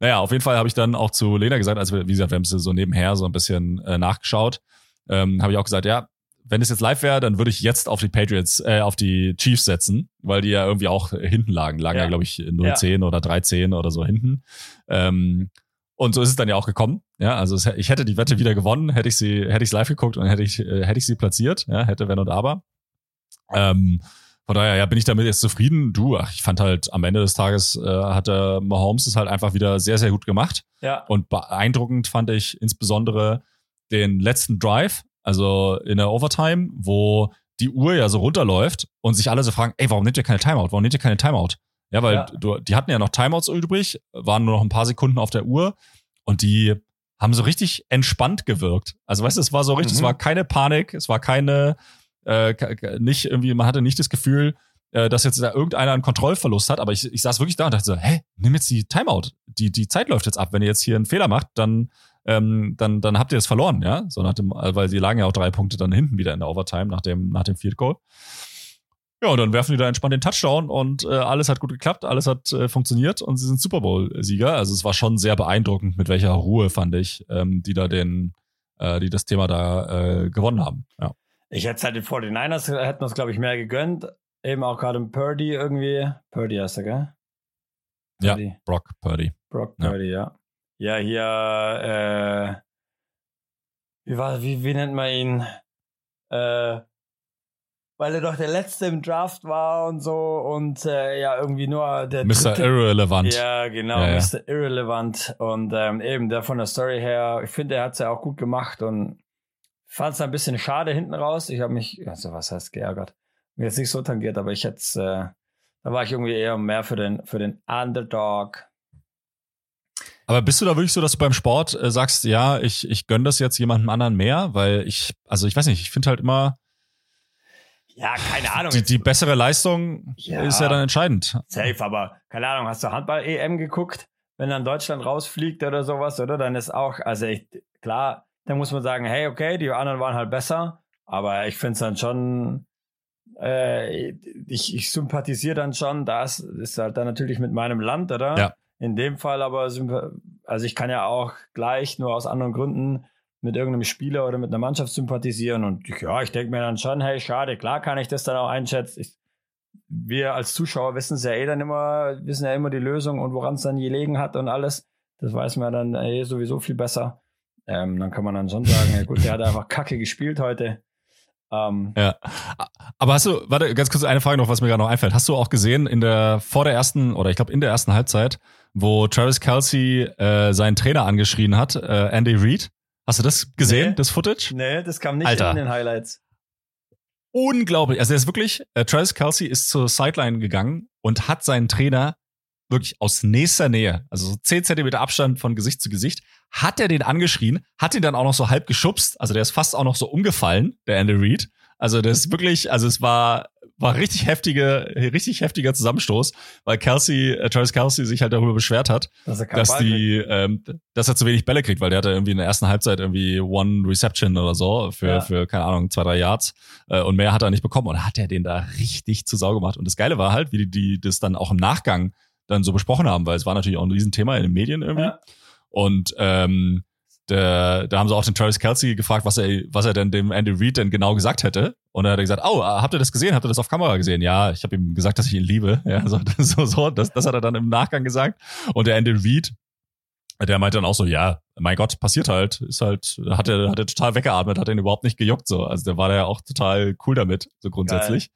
Naja, auf jeden Fall habe ich dann auch zu Lena gesagt, also wie gesagt, wir haben so nebenher so ein bisschen äh, nachgeschaut, ähm, habe ich auch gesagt, ja, wenn es jetzt live wäre, dann würde ich jetzt auf die Patriots, äh, auf die Chiefs setzen, weil die ja irgendwie auch hinten lagen. Lagen ja, Ja. glaube ich, 0-10 oder 3-10 oder so hinten. Ähm, und so ist es dann ja auch gekommen. Ja, also es, ich hätte die Wette wieder gewonnen, hätte ich sie, hätte ich live geguckt und hätte ich, äh, hätte ich sie platziert, ja, hätte wenn und aber. Ähm, von daher, ja, bin ich damit jetzt zufrieden. Du, ach, ich fand halt am Ende des Tages äh, hat der Mahomes es halt einfach wieder sehr, sehr gut gemacht. Ja, Und beeindruckend fand ich insbesondere den letzten Drive, also in der Overtime, wo die Uhr ja so runterläuft und sich alle so fragen, ey, warum nehmt ihr keine Timeout? Warum nehmt ihr keine Timeout? Ja, weil Ja. Du, die hatten ja noch Timeouts übrig, waren nur noch ein paar Sekunden auf der Uhr und die haben so richtig entspannt gewirkt. Also weißt du, es war so richtig, Mhm. es war keine Panik, es war keine, äh, nicht irgendwie, man hatte nicht das Gefühl, äh, dass jetzt da irgendeiner einen Kontrollverlust hat, aber ich, ich saß wirklich da und dachte so, hä, nimm jetzt die Timeout. Die, die Zeit läuft jetzt ab. Wenn ihr jetzt hier einen Fehler macht, dann, ähm, dann, dann habt ihr es verloren, ja. So nach dem, weil sie lagen ja auch drei Punkte dann hinten wieder in der Overtime nach dem, nach dem Field Goal. Ja, und dann werfen die da entspannt den Touchdown und äh, alles hat gut geklappt, alles hat äh, funktioniert und sie sind Super Bowl-Sieger. Also es war schon sehr beeindruckend, mit welcher Ruhe, fand ich, ähm, die da den, äh, die das Thema da äh, gewonnen haben. Ja. ich hätte halt den 49ers, hätten uns, glaube ich, mehr gegönnt. Eben auch gerade im Purdy irgendwie. Purdy heißt er, gell? Ja. Purdy. Brock Purdy. Brock Ja. Purdy, ja. Ja, hier, äh, wie war, wie, wie nennt man ihn? Äh, weil er doch der Letzte im Draft war und so und äh, ja, irgendwie nur der Mr. dritte- Irrelevant. Ja, genau, Ja, ja. Mr. Irrelevant. Und ähm, eben der von der Story her, ich finde, er hat es ja auch gut gemacht und fand es ein bisschen schade hinten raus. Ich habe mich, also was heißt geärgert? Mir jetzt nicht so tangiert, aber ich hätte äh, da war ich irgendwie eher mehr für den, für den Underdog. Aber bist du da wirklich so, dass du beim Sport äh, sagst, ja, ich, ich gönn das jetzt jemandem anderen mehr? Weil ich, also ich weiß nicht, ich finde halt immer, Ja, keine Ahnung. die, die bessere Leistung Ja. ist ja dann entscheidend. Safe, aber keine Ahnung, hast du Handball-EM geguckt? Wenn dann Deutschland rausfliegt oder sowas, oder? Dann ist auch, also ich, klar, dann muss man sagen, hey, okay, die anderen waren halt besser, aber ich finde es dann schon, äh, ich, ich sympathisiere dann schon, das ist halt dann natürlich mit meinem Land, oder? Ja. In dem Fall aber, also ich kann ja auch gleich nur aus anderen Gründen mit irgendeinem Spieler oder mit einer Mannschaft sympathisieren und ja, ich denke mir dann schon, hey, schade, klar kann ich das dann auch einschätzen. Ich, wir als Zuschauer wissen es ja eh dann immer, wissen ja immer die Lösung und woran es dann gelegen hat und alles. Das weiß man dann eh sowieso viel besser. Ähm, dann kann man dann schon sagen, ja gut, der hat einfach Kacke gespielt heute. Ähm, Ja. Aber hast du, warte, ganz kurz eine Frage noch, was mir gerade noch einfällt. Hast du auch gesehen in der, vor der ersten, oder ich glaube in der ersten Halbzeit, wo Travis Kelsey äh, seinen Trainer angeschrien hat, äh, Andy Reid? Hast du das gesehen, Nee. das Footage? nee, das kam nicht Alter. in den Highlights. unglaublich. Also er ist wirklich, äh, Travis Kelsey ist zur Sideline gegangen und hat seinen Trainer wirklich aus nächster Nähe, also so 10 Zentimeter Abstand von Gesicht zu Gesicht, hat er den angeschrien, hat ihn dann auch noch so halb geschubst. Also der ist fast auch noch so umgefallen, der Andy Reid. Also das ist wirklich, also es war, war richtig heftige, richtig heftiger Zusammenstoß, weil Kelsey, äh, Travis Kelsey sich halt darüber beschwert hat, Dass er dass Ball kriegt. die, ähm, dass er zu wenig Bälle kriegt, weil der hatte irgendwie in der ersten Halbzeit irgendwie One Reception oder so für, Ja. für keine Ahnung, zwei, drei Yards äh, und mehr hat er nicht bekommen und hat er den da richtig zu Sau gemacht. Und das Geile war halt, wie die, die das dann auch im Nachgang dann so besprochen haben, weil es war natürlich auch ein Riesenthema in den Medien irgendwie. Ja. Und ähm, der, da haben sie auch den Travis Kelsey gefragt, was er, was er denn dem Andy Reid denn genau gesagt hätte. Und er hat gesagt, oh, habt ihr das gesehen? Habt ihr das auf Kamera gesehen? Ja, ich habe ihm gesagt, dass ich ihn liebe. Ja, so, so, so das, das hat er dann im Nachgang gesagt. Und der Andy Reid, der meinte dann auch so, ja, mein Gott, passiert halt, ist halt, hat er, hat er total weggeatmet, hat ihn überhaupt nicht gejuckt, so. Also der war da ja auch total cool damit, so grundsätzlich.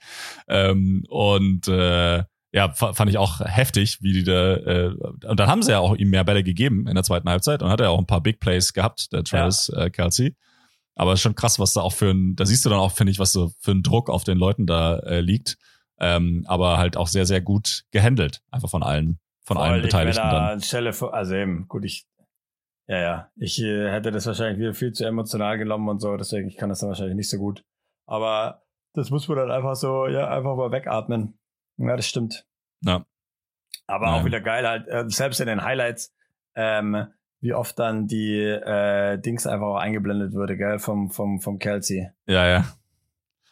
Ähm, und äh, ja, fa- fand ich auch heftig, wie die da, äh, und dann haben sie ja auch ihm mehr Bälle gegeben in der zweiten Halbzeit und hat er auch ein paar Big Plays gehabt, der Travis äh, Kelsey. Aber es ist schon krass, was da auch für ein, da siehst du dann auch, finde ich, was so für ein Druck auf den Leuten da äh, liegt. Ähm, aber halt auch sehr, sehr gut gehandelt, einfach von allen, von allen Voll, Beteiligten ich dann. Anstelle vor, also eben, gut, ich, ja, ja, ich äh, hätte das wahrscheinlich wieder viel zu emotional genommen und so, deswegen, ich kann das dann wahrscheinlich nicht so gut. Aber das muss man dann einfach so, ja, einfach mal wegatmen. Ja, das stimmt. Ja. Aber Ja. auch wieder geil halt, äh, selbst in den Highlights, ähm, wie oft dann die äh, Dings einfach auch eingeblendet wurde, gell, vom, vom, vom Kelsey. Ja, ja.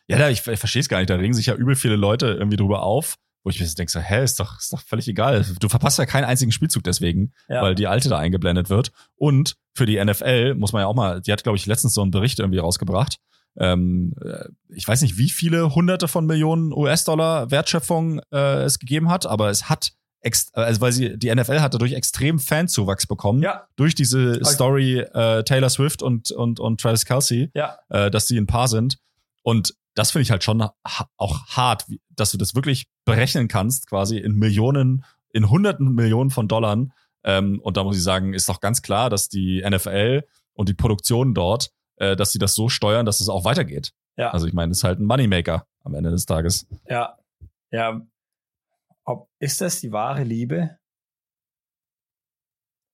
Ja, da, ich, ich verstehe es gar nicht. Da regen sich ja übel viele Leute irgendwie drüber auf, wo ich mir so denke, so, hä, ist doch, ist doch völlig egal. Du verpasst ja keinen einzigen Spielzug deswegen, Ja. weil die alte da eingeblendet wird. Und für die NFL muss man ja auch mal, die hat, glaube ich, letztens so einen Bericht irgendwie rausgebracht. Ähm, äh, ich weiß nicht, wie viele hunderte von Millionen US-Dollar Wertschöpfung äh, es gegeben hat, aber es hat also weil sie die NFL hat dadurch extrem Fanzuwachs bekommen Ja, durch diese Okay. Story äh, Taylor Swift und und und Travis Kelsey ja, äh, dass die ein Paar sind. Und das finde ich halt schon ha auch hart, wie- dass du das wirklich berechnen kannst, quasi in Millionen, in hunderten Millionen von Dollar. Ähm, und da muss ich sagen, ist doch ganz klar, dass die NFL und die Produktion dort, äh, dass sie das so steuern, dass es auch weitergeht. ja. Also ich meine, das ist halt ein Moneymaker am Ende des Tages. Ja, ja. Ob, ist das die wahre Liebe?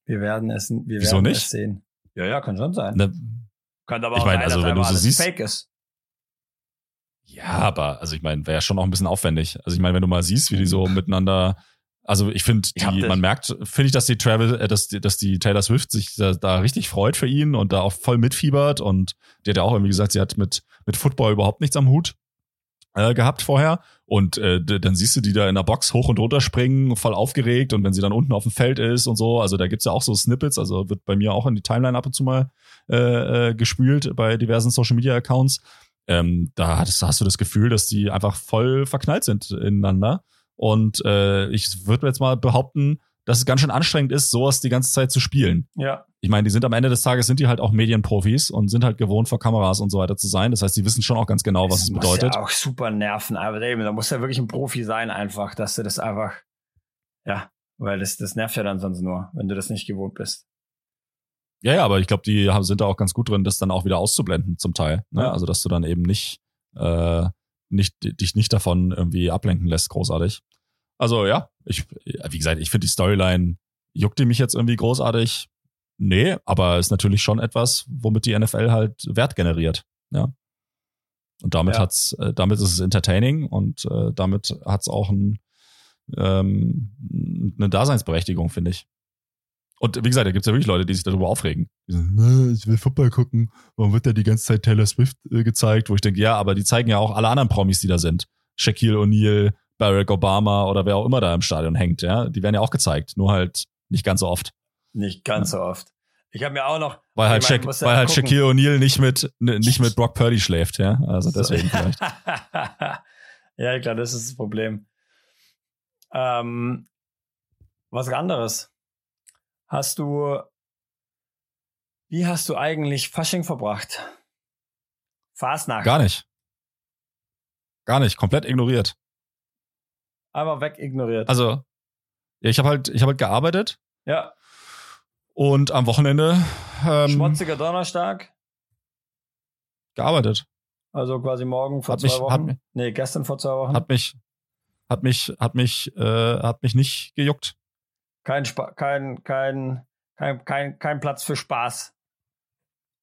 Wir werden es, wir Wieso werden nicht? es sehen. Ja, ja, kann schon sein. Ne, Kann aber Ich auch meine, sein, also dass wenn du so siehst- Fake ist. Ja, aber also ich meine, wäre ja schon auch ein bisschen aufwendig. Also ich meine, wenn du mal siehst, wie die so miteinander, also ich finde, man merkt, finde ich, dass die Travis, äh, dass die, dass die Taylor Swift sich da, da richtig freut für ihn und da auch voll mitfiebert und die hat ja auch irgendwie gesagt, sie hat mit mit Football überhaupt nichts am Hut äh, gehabt vorher. Und äh, dann siehst du die da in der Box hoch und runter springen, voll aufgeregt und wenn sie dann unten auf dem Feld ist und so, also da gibt's ja auch so Snippets, also wird bei mir auch in die Timeline ab und zu mal äh, äh, gespült bei diversen Social Media Accounts. Ähm, da hast, hast du das Gefühl, dass die einfach voll verknallt sind ineinander. Und äh, ich würde jetzt mal behaupten, dass es ganz schön anstrengend ist, sowas die ganze Zeit zu spielen. Ja. Ich meine, die sind am Ende des Tages sind die halt auch Medienprofis und sind halt gewohnt vor Kameras und so weiter zu sein. Das heißt, die wissen schon auch ganz genau, was Das es muss bedeutet. Ja auch super nerven, aber eben, da muss ja wirklich ein Profi sein, einfach, dass du das einfach, ja, weil das, das nervt ja dann sonst nur, wenn du das nicht gewohnt bist. Ja, ja, aber ich glaube, die haben, sind da auch ganz gut drin, das dann auch wieder auszublenden zum Teil. Ne? Ja. Also, dass du dann eben nicht, äh, nicht, dich nicht davon irgendwie ablenken lässt, großartig. Also ja, ich, wie gesagt, ich finde die Storyline, juckt die mich jetzt irgendwie großartig? Nee, aber ist natürlich schon etwas, womit die NFL halt Wert generiert. Ja. Und damit Ja. hat's, äh, damit ist es entertaining und äh, damit hat's auch ein, ähm, eine Daseinsberechtigung, finde ich. Und wie gesagt, da gibt's ja wirklich Leute, die sich darüber aufregen. Die sagen, "Nö, ich will Football gucken. Warum wird da die ganze Zeit Taylor Swift äh, gezeigt? Wo ich denke, ja, aber die zeigen ja auch alle anderen Promis, die da sind. Shaquille O'Neal, Barack Obama oder wer auch immer da im Stadion hängt, ja. Die werden ja auch gezeigt, nur halt nicht ganz so oft. Nicht ganz so oft. Ich habe mir auch noch, Weil halt, meine, ja weil halt gucken. Shaquille O'Neal nicht mit, nicht mit Brock Purdy schläft, ja. Also deswegen vielleicht. ja, klar, das ist das Problem. Ähm, was anderes. Hast du, wie hast du eigentlich Fasching verbracht? Fasnacht. Gar nicht. Gar nicht, komplett ignoriert. Einfach weg ignoriert. Also, ja, ich habe halt, ich habe halt gearbeitet ja, und am Wochenende ähm, schmutziger Donnerstag. gearbeitet. Also quasi morgen vor Hat zwei mich- Wochen. hat nee, gestern vor zwei Wochen. Hat mich, hat mich, hat mich, äh, hat mich nicht gejuckt. kein, Spa kein, kein, kein, kein, kein Platz für Spaß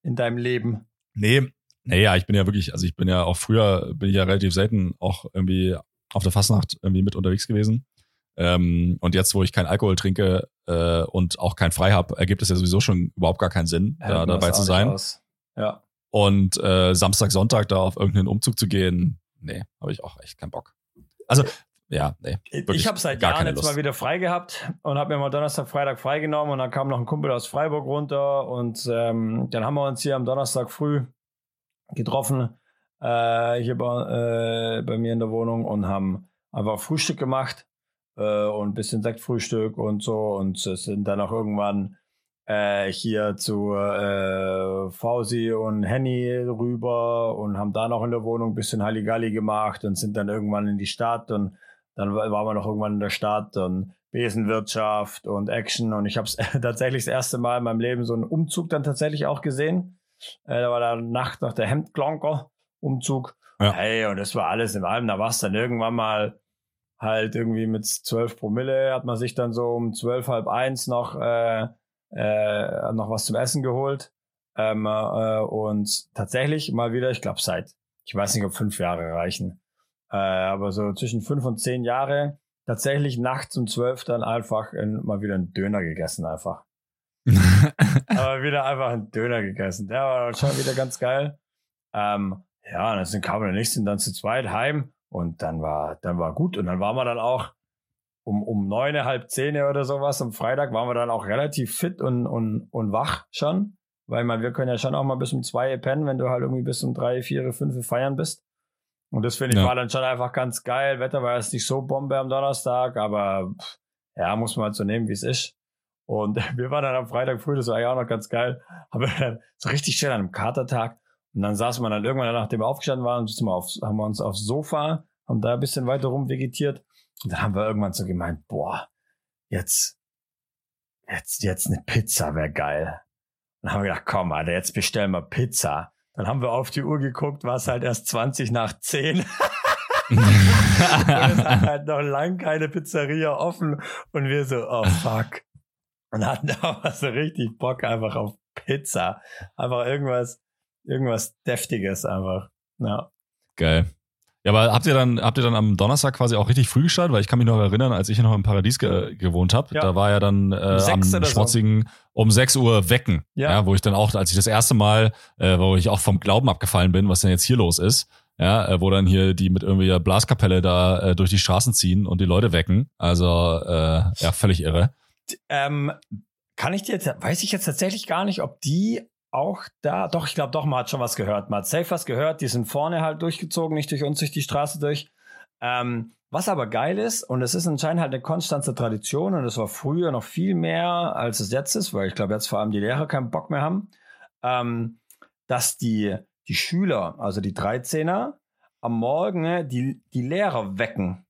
in deinem Leben. Nee, nee, ja, ich bin ja wirklich, also ich bin ja auch früher, bin ich ja relativ selten auch irgendwie auf der Fastnacht irgendwie mit unterwegs gewesen. Ähm, und jetzt, wo ich kein Alkohol trinke äh, und auch kein frei hab, ergibt es ja sowieso schon überhaupt gar keinen Sinn, da dabei zu sein. aus. Ja. Und äh, Samstag, Sonntag da auf irgendeinen Umzug zu gehen, nee, habe ich auch echt keinen Bock. Also, ja, nee. Ich habe seit Jahren jetzt Lust. mal wieder frei gehabt und habe mir mal Donnerstag, Freitag freigenommen und dann kam noch ein Kumpel aus Freiburg runter und ähm, dann haben wir uns hier am Donnerstag früh getroffen, äh, hier bei, äh, bei mir in der Wohnung und haben einfach Frühstück gemacht äh, und ein bisschen Sektfrühstück und so. Und es sind dann auch irgendwann äh, hier zu äh, Fausi und Henny rüber und haben da noch in der Wohnung ein bisschen Halligalli gemacht und sind dann irgendwann in die Stadt und dann wa- waren wir noch irgendwann in der Stadt und Besenwirtschaft und Action. Und ich habe tatsächlich das erste Mal in meinem Leben so einen Umzug dann tatsächlich auch gesehen. Äh, da war da Nacht noch der Hemdklonker Umzug. Ja. Hey, und das war alles in allem. Da war es dann irgendwann mal halt irgendwie mit 12 Promille hat man sich dann so um 12, halb eins noch, äh, äh, noch was zum Essen geholt. Ähm, äh, und tatsächlich mal wieder, ich glaube seit, ich weiß nicht, ob fünf Jahre reichen, äh, aber so zwischen fünf und zehn Jahre tatsächlich nachts um zwölf dann einfach in, mal wieder einen Döner gegessen einfach. aber wieder einfach einen Döner gegessen. Der war schon wieder ganz geil. Ähm, ja, und dann sind kam der nächste dann zu zweit heim und dann war, dann war gut. Und dann waren wir dann auch um, um neun, halb zehn oder sowas am Freitag waren wir dann auch relativ fit und, und, und wach schon. Weil man, wir können ja schon auch mal bis um zwei pennen, wenn du halt irgendwie bis um drei, vier, fünf feiern bist. Und das finde ich Ja. war dann schon einfach ganz geil. Wetter war jetzt nicht so Bombe am Donnerstag, aber pff, ja, muss man halt so nehmen, wie es ist. Und wir waren dann am Freitag früh, das war ja auch noch ganz geil, haben wir dann so richtig schön an einem Katertag. Und dann saßen wir dann irgendwann, nachdem wir aufgestanden waren, sitzen wir aufs, haben wir uns aufs Sofa, haben da ein bisschen weiter rum vegetiert. Und dann haben wir irgendwann so gemeint, boah, jetzt, jetzt, jetzt eine Pizza wäre geil. Dann haben wir gedacht, komm, Alter, jetzt bestellen wir Pizza. Dann haben wir auf die Uhr geguckt, war es halt erst 20 nach 10. Und es hat halt noch lang keine Pizzeria offen. Und wir so, oh fuck. Und hatten aber so richtig Bock einfach auf Pizza. Einfach irgendwas, irgendwas Deftiges einfach. Ja. Geil. Ja, aber habt ihr dann, habt ihr dann am Donnerstag quasi auch richtig früh gestartet? Weil ich kann mich noch erinnern, als ich noch im Paradies ge gewohnt habe, Ja. da war ja dann äh, am sechs oder so. schmutzigen um 6 Uhr wecken. Ja. Ja. wo ich dann auch, als ich das erste Mal, äh, wo ich auch vom Glauben abgefallen bin, was denn jetzt hier los ist, ja, äh, wo dann hier die mit irgendwie Blaskapelle da äh, durch die Straßen ziehen und die Leute wecken. Also äh, ja, völlig irre. Ähm, kann ich dir jetzt, weiß ich jetzt tatsächlich gar nicht, ob die auch da, doch, ich glaube doch, man hat schon was gehört. Man hat safe was gehört, die sind vorne halt durchgezogen, nicht durch uns durch die Straße durch. Ähm, was aber geil ist, und es ist anscheinend halt eine konstante Tradition, und es war früher noch viel mehr, als es jetzt ist, weil ich glaube, jetzt vor allem die Lehrer keinen Bock mehr haben, ähm, dass die, die Schüler, also die 13er, am Morgen ne, die, die Lehrer wecken.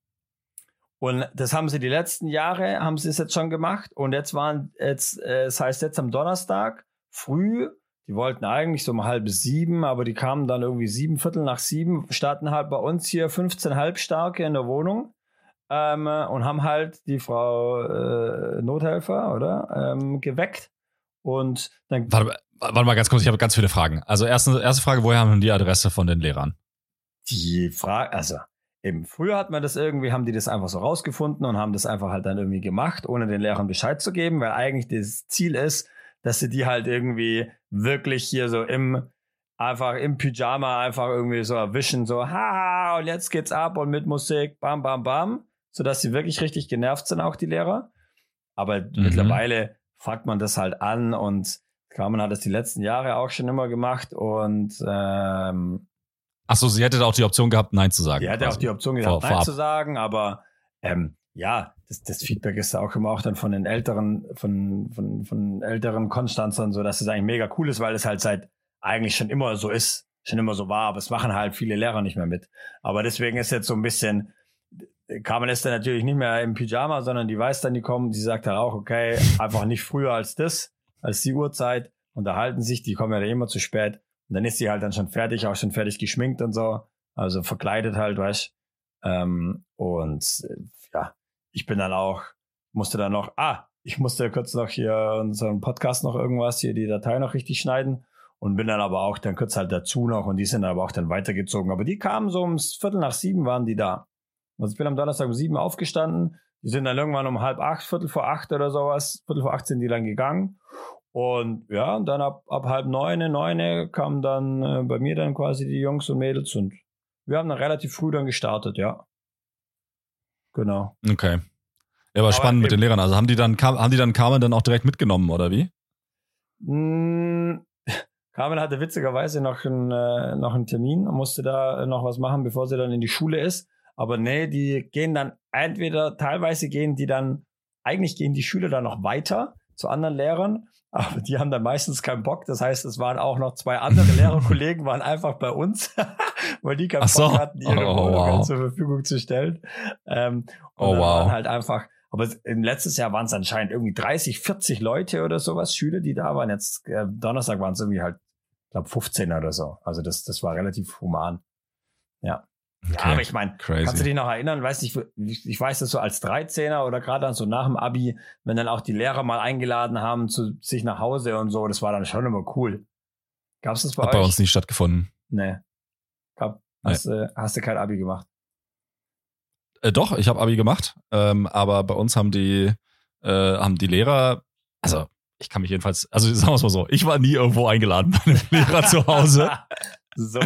Und das haben sie die letzten Jahre, haben sie es jetzt schon gemacht. Und jetzt waren, jetzt, äh, das heißt jetzt am Donnerstag früh, die wollten eigentlich so um halb sieben, aber die kamen dann irgendwie sieben Viertel nach sieben, starten halt bei uns hier 15 Halbstarke in der Wohnung ähm, und haben halt die Frau äh, Nothelfer, oder? Ähm, geweckt. Und dann Warte, warte mal ganz kurz, ich habe ganz viele Fragen. Also erste, erste Frage, woher haben die Adresse von den Lehrern? die Frage, also eben früher hat man das irgendwie, haben die das einfach so rausgefunden und haben das einfach halt dann irgendwie gemacht, ohne den Lehrern Bescheid zu geben, weil eigentlich das Ziel ist, dass sie die halt irgendwie wirklich hier so im, einfach im Pyjama einfach irgendwie so erwischen, so, haha, und jetzt geht's ab und mit Musik, bam, bam, bam, sodass sie wirklich richtig genervt sind, auch die Lehrer. Aber mittlerweile fragt man das halt an und Carmen hat das die letzten Jahre auch schon immer gemacht und ähm, Ach so, sie hätte auch die Option gehabt, Nein zu sagen. die hatte auch die Option Vor- gehabt, Nein vorab. zu sagen, aber ähm, ja, das, das Feedback ist auch immer auch dann von den älteren, von, von, von älteren Konstanzern so, dass es eigentlich mega cool ist, weil es halt seit eigentlich schon immer so ist, schon immer so war, aber es machen halt viele Lehrer nicht mehr mit. Aber deswegen ist jetzt so ein bisschen, Carmen ist dann natürlich nicht mehr im Pyjama, sondern die weiß dann, die kommen, die sagt dann auch, okay, einfach nicht früher als das, als die Uhrzeit, unterhalten sich, die kommen ja dann immer zu spät. Und dann ist sie halt dann schon fertig, auch schon fertig geschminkt und so. Also verkleidet halt, weißt ähm, Und ich bin dann auch, musste dann noch, ah, ich musste kurz noch hier unseren Podcast noch irgendwas, hier die Datei noch richtig schneiden. Und bin dann aber auch dann kurz halt dazu noch und die sind aber auch dann weitergezogen. Aber die kamen so ums Viertel nach sieben waren die da. Also ich bin am Donnerstag um sieben aufgestanden. Die sind dann irgendwann um halb acht, Viertel vor acht oder sowas, Viertel vor acht sind die dann gegangen. Und ja, und dann ab, ab halb neune, neune kamen dann äh, bei mir dann quasi die Jungs und Mädels und wir haben dann relativ früh dann gestartet, ja. Genau. Okay. Ja, aber, Aber spannend mit den Lehrern. Also haben die dann, haben die dann Carmen dann auch direkt mitgenommen, oder wie? Mm, Carmen hatte witzigerweise noch einen, äh, noch einen Termin und musste da äh, noch was machen, bevor sie dann in die Schule ist. Aber nee, die gehen dann entweder, teilweise gehen die dann, eigentlich gehen die Schüler dann noch weiter zu anderen Lehrern, aber die haben dann meistens keinen Bock. Das heißt, es waren auch noch zwei andere Lehrerkollegen, waren einfach bei uns, weil die keinen so. Bock hatten, ihre Oh, Wohnungen wow. zur Verfügung zu stellen. Ähm, und Oh, dann wow. waren halt einfach, aber im letztes Jahr waren es anscheinend irgendwie 30, 40 Leute oder sowas, Schüler, die da waren. Jetzt äh, Donnerstag waren es irgendwie halt, ich glaube 15 oder so. Also das, das war relativ human. Ja. Ja, aber ich meine, kannst du dich noch erinnern? Weiß nicht, ich, weiß das so als 13er oder gerade dann so nach dem Abi, wenn dann auch die Lehrer mal eingeladen haben zu sich nach Hause und so, das war dann schon immer cool. Gab's das bei Hat euch? bei uns nie stattgefunden. Nee. Gab, hast, äh, hast du kein Abi gemacht? Äh, doch, ich habe Abi gemacht, ähm, aber bei uns haben die, äh, haben die Lehrer, also ich kann mich jedenfalls, also sagen wir es mal so, ich war nie irgendwo eingeladen bei einem Lehrer zu Hause. so.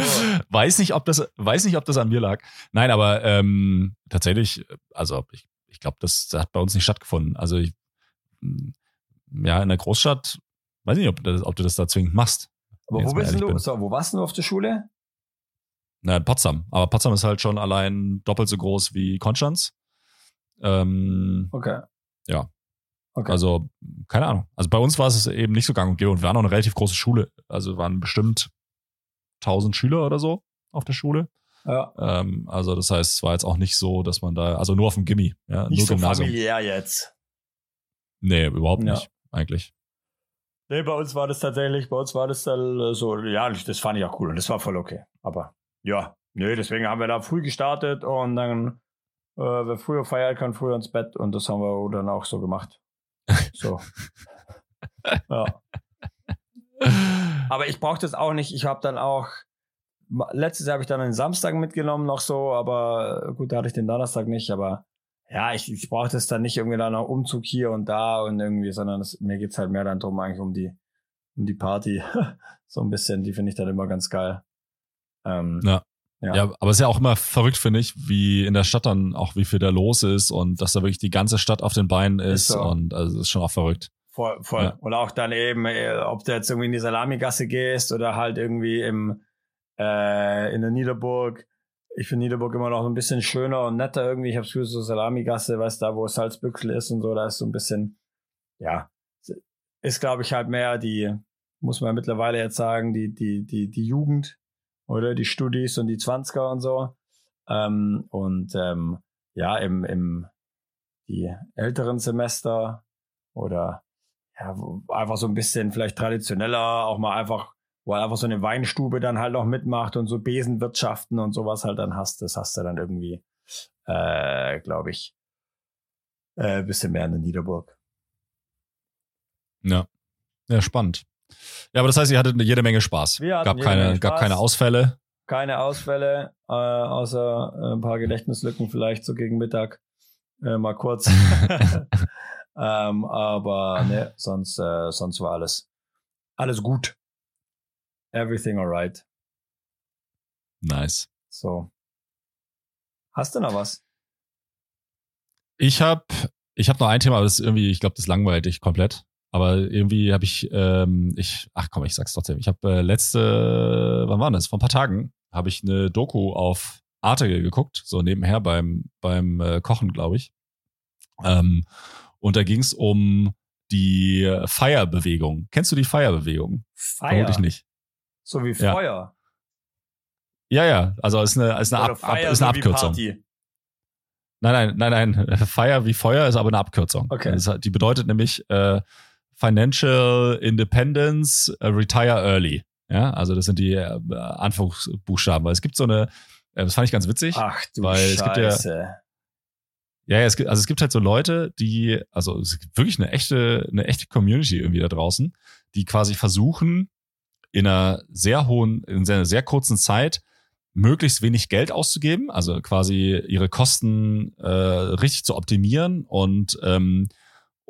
Weiß nicht, ob das, weiß nicht, ob das an mir lag. Nein, aber ähm, tatsächlich, also ich, ich glaube, das, das hat bei uns nicht stattgefunden. Also ich, m, ja, in der Großstadt, weiß nicht, ob, das, ob du das da zwingend machst. Aber wo bist du? bin. So, wo warst du auf der Schule? Na, Potsdam. Aber Potsdam ist halt schon allein doppelt so groß wie Konstanz. Ähm, Okay. Ja. Okay. Also, keine Ahnung. Also bei uns war es eben nicht so gang und gäbe und wir waren auch eine relativ große Schule. Also waren bestimmt 1000 Schüler oder so auf der Schule. ja. Ähm, also das heißt, es war jetzt auch nicht so, dass man da, also nur auf dem Gimmi, ja, Nicht nur so Gymnasium. familiär jetzt. Nee, überhaupt Ja. nicht, eigentlich. Nee, bei uns war das tatsächlich, bei uns war das dann äh, so, ja, das fand ich auch cool und das war voll okay. Aber ja, nee, deswegen haben wir da früh gestartet und dann, äh, wer früher feiern kann, früher ins Bett und das haben wir dann auch so gemacht. So. ja. Aber ich brauche das auch nicht. Ich habe dann auch, letztes Jahr habe ich dann den Samstag mitgenommen noch so, aber gut, da hatte ich den Donnerstag nicht, aber ja, ich, ich brauche das dann nicht irgendwie dann noch Umzug hier und da und irgendwie, sondern es, mir geht's halt mehr dann drum eigentlich um die, um die Party. so ein bisschen, die finde ich dann immer ganz geil. Ähm, Ja. Ja. Ja. aber es ist ja auch immer verrückt, finde ich, wie in der Stadt dann auch, wie viel da los ist und dass da wirklich die ganze Stadt auf den Beinen ist, Ist so. und also ist schon auch verrückt. Voll, voll. Ja. Und auch dann eben, äh, ob du jetzt irgendwie in die Salamigasse gehst oder halt irgendwie im, äh, in der Niederburg ich finde Niederburg immer noch ein bisschen schöner und netter irgendwie. Ich habe Gefühl, so Salamigasse, weißt du, da wo Salzbüchsel ist und so, da ist so ein bisschen, ja, ist glaube ich halt mehr die, muss man mittlerweile jetzt sagen, die, die, die, die Jugend oder die Studis und die Zwanziger und so. Ähm, und ähm, ja, im, im die älteren Semester oder ja, einfach so ein bisschen vielleicht traditioneller, auch mal einfach, wo einfach so eine Weinstube dann halt noch mitmacht und so Besenwirtschaften und sowas halt dann hast, das hast du dann irgendwie, äh, glaube ich, äh, bisschen mehr in der Niederburg. Ja. Ja, spannend. Ja, aber das heißt, ihr hattet jede Menge Spaß. Wir hatten Gab keine, Menge gab Spaß. keine Ausfälle. Keine Ausfälle, äh, außer äh, ein paar Gedächtnislücken vielleicht so gegen Mittag. Äh, mal kurz. ähm, aber ne, sonst, äh, sonst war alles, alles gut. Everything alright. Nice. So. Hast du noch was? Ich habe ich hab noch ein Thema, aber das ist irgendwie, ich glaube, das langweilt dich komplett. Aber irgendwie habe ich, ähm, ich, ach komm, ich sag's trotzdem. Ich habe äh, letzte, wann war das? Vor ein paar Tagen habe ich eine Doku auf Arte geguckt, so nebenher beim beim äh, Kochen, glaube ich. Ähm, und da ging es um die Feierbewegung. Kennst du die Feierbewegung? Fire. Vermutlich nicht. So wie Ja. Feuer. Ja, ja. Also ist eine, ist eine, Ab, Ab, Fire ist eine Abkürzung. Nein, nein, nein, nein. Fire wie Feuer ist aber eine Abkürzung. Okay. Das die bedeutet nämlich äh, Financial Independence äh, Retire Early. Ja, also das sind die äh, Anfangsbuchstaben. Weil es gibt so eine, äh, das fand ich ganz witzig. Ach du Weil es gibt ja- Scheiße. Ja, ja, es gibt, also es gibt halt so Leute, die, also es gibt wirklich eine echte, eine echte Community irgendwie da draußen, die quasi versuchen, in einer sehr hohen, in einer sehr kurzen Zeit möglichst wenig Geld auszugeben, also quasi ihre Kosten äh, richtig zu optimieren und ähm,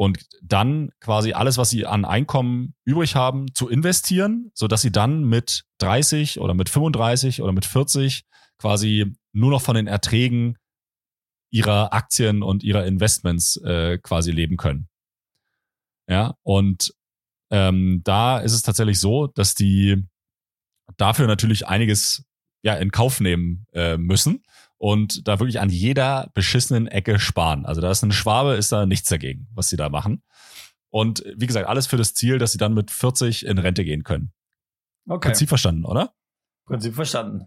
und dann quasi alles, was sie an Einkommen übrig haben, zu investieren, so dass sie dann mit 30 oder mit 35 oder mit 40 quasi nur noch von den Erträgen ihrer Aktien und ihrer Investments äh, quasi leben können. Ja, und ähm, da ist es tatsächlich so, dass die dafür natürlich einiges ja in Kauf nehmen äh, müssen und da wirklich an jeder beschissenen Ecke sparen. Also da ist eine Schwabe, ist da nichts dagegen, was sie da machen. Und wie gesagt, alles für das Ziel, dass sie dann mit 40 in Rente gehen können. Okay. Prinzip verstanden, oder? Prinzip verstanden.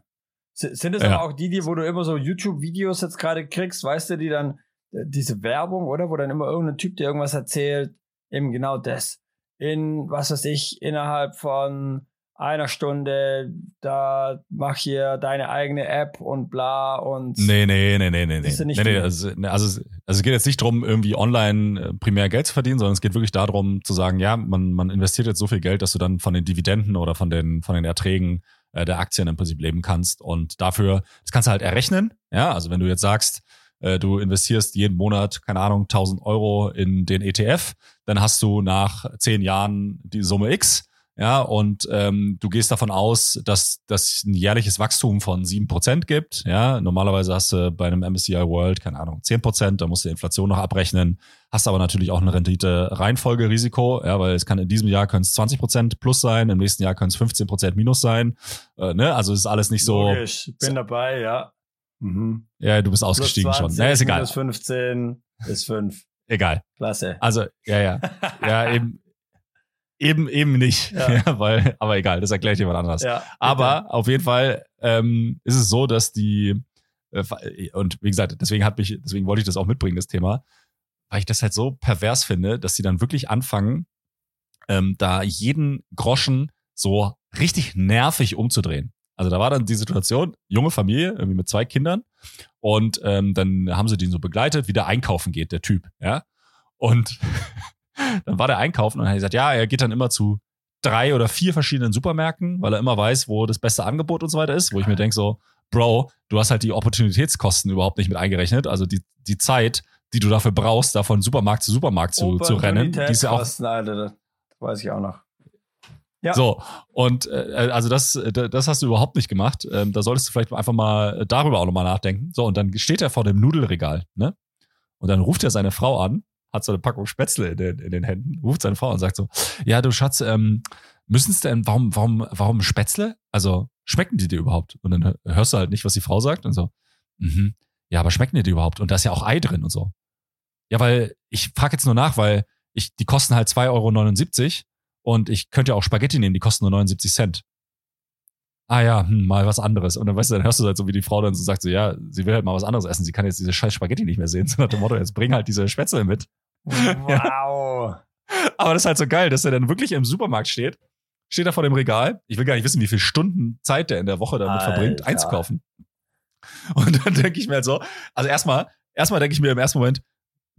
Sind es Ja. aber auch die, die, wo du immer so YouTube-Videos jetzt gerade kriegst, weißt du, die dann äh, diese Werbung, oder? Wo dann immer irgendein Typ dir irgendwas erzählt, eben genau das. In, was weiß ich, innerhalb von einer Stunde, da mach hier deine eigene App und bla und Nee, nee, nee, nee, nee, nee. Nee, also, nee, also, es- also es geht jetzt nicht drum, irgendwie online äh, primär Geld zu verdienen, sondern es geht wirklich darum zu sagen, ja, man, man investiert jetzt so viel Geld, dass du dann von den Dividenden oder von den, von den Erträgen äh, der Aktien im Prinzip leben kannst. Und dafür, das kannst du halt errechnen. Ja, also wenn du jetzt sagst, äh, du investierst jeden Monat, keine Ahnung, 1000 Euro in den ETF, dann hast du nach zehn Jahren die Summe X. Ja, und ähm, du gehst davon aus, dass das ein jährliches Wachstum von sieben Prozent gibt. Ja, normalerweise hast du bei einem MSCI World, keine Ahnung, zehn Prozent, da musst du die Inflation noch abrechnen, hast aber natürlich auch eine Rendite-Reihenfolgerisiko, ja, weil es kann in diesem Jahr können es 20 Prozent plus sein, im nächsten Jahr können es 15 Prozent minus sein. Äh, ne? Also es ist alles nicht so, Logisch, bin dabei, ja. Mhm. ja, du bist Plus ausgestiegen 20, schon. Ja, ist egal. Minus 15 ist 5. Egal. Klasse. Also, ja, ja. Ja, eben, eben, eben nicht. Ja. Ja. weil, aber egal, das erkläre ich jemand anders. Ja. Aber auf jeden Fall ähm, ist es so, dass die äh, und wie gesagt, deswegen hat mich, deswegen wollte ich das auch mitbringen, das Thema, weil ich das halt so pervers finde, dass sie dann wirklich anfangen, ähm, da jeden Groschen so richtig nervig umzudrehen. Also da war dann die Situation, junge Familie, irgendwie mit zwei Kindern, und ähm, dann haben sie den so begleitet, wie der einkaufen geht, der Typ, ja. Und dann war der einkaufen und hat gesagt, ja, er geht dann immer zu drei oder vier verschiedenen Supermärkten, weil er immer weiß, wo das beste Angebot und so weiter ist, wo ich mir denke so, Bro, du hast halt die Opportunitätskosten überhaupt nicht mit eingerechnet, also die, die Zeit, die du dafür brauchst, da von Supermarkt zu Supermarkt zu, zu rennen, die ist ja auch Alter, das weiß ich auch noch. Ja. so, und äh, also das, das hast du überhaupt nicht gemacht. Ähm, da solltest du vielleicht einfach mal darüber auch nochmal nachdenken. So, und dann steht er vor dem Nudelregal, ne? Und dann ruft er seine Frau an, hat so eine Packung Spätzle in den, in den Händen, ruft seine Frau und sagt so, ja, du Schatz, ähm, müssen es denn, warum, warum, warum Spätzle? Also, schmecken die dir überhaupt? Und dann hörst du halt nicht, was die Frau sagt und so, mhm, ja, aber schmecken die dir überhaupt? Und da ist ja auch Ei drin und so. Ja, weil ich frage jetzt nur nach, weil ich, die kosten halt 2,79 Euro und ich könnte ja auch Spaghetti nehmen, die kosten nur 79 Cent. Ah ja, hm, mal was anderes. Und dann weißt du, dann hörst du halt so, wie die Frau dann so sagt, so, ja, sie will halt mal was anderes essen. Sie kann jetzt diese scheiß Spaghetti nicht mehr sehen. So nach dem Motto, jetzt bring halt diese Spätzle mit. Wow. Aber das ist halt so geil, dass er dann wirklich im Supermarkt steht, steht da vor dem Regal. Ich will gar nicht wissen, wie viel Stunden Zeit der in der Woche damit Alter. verbringt, einzukaufen. Und dann denke ich mir halt so, also erstmal, erstmal denke ich mir im ersten Moment,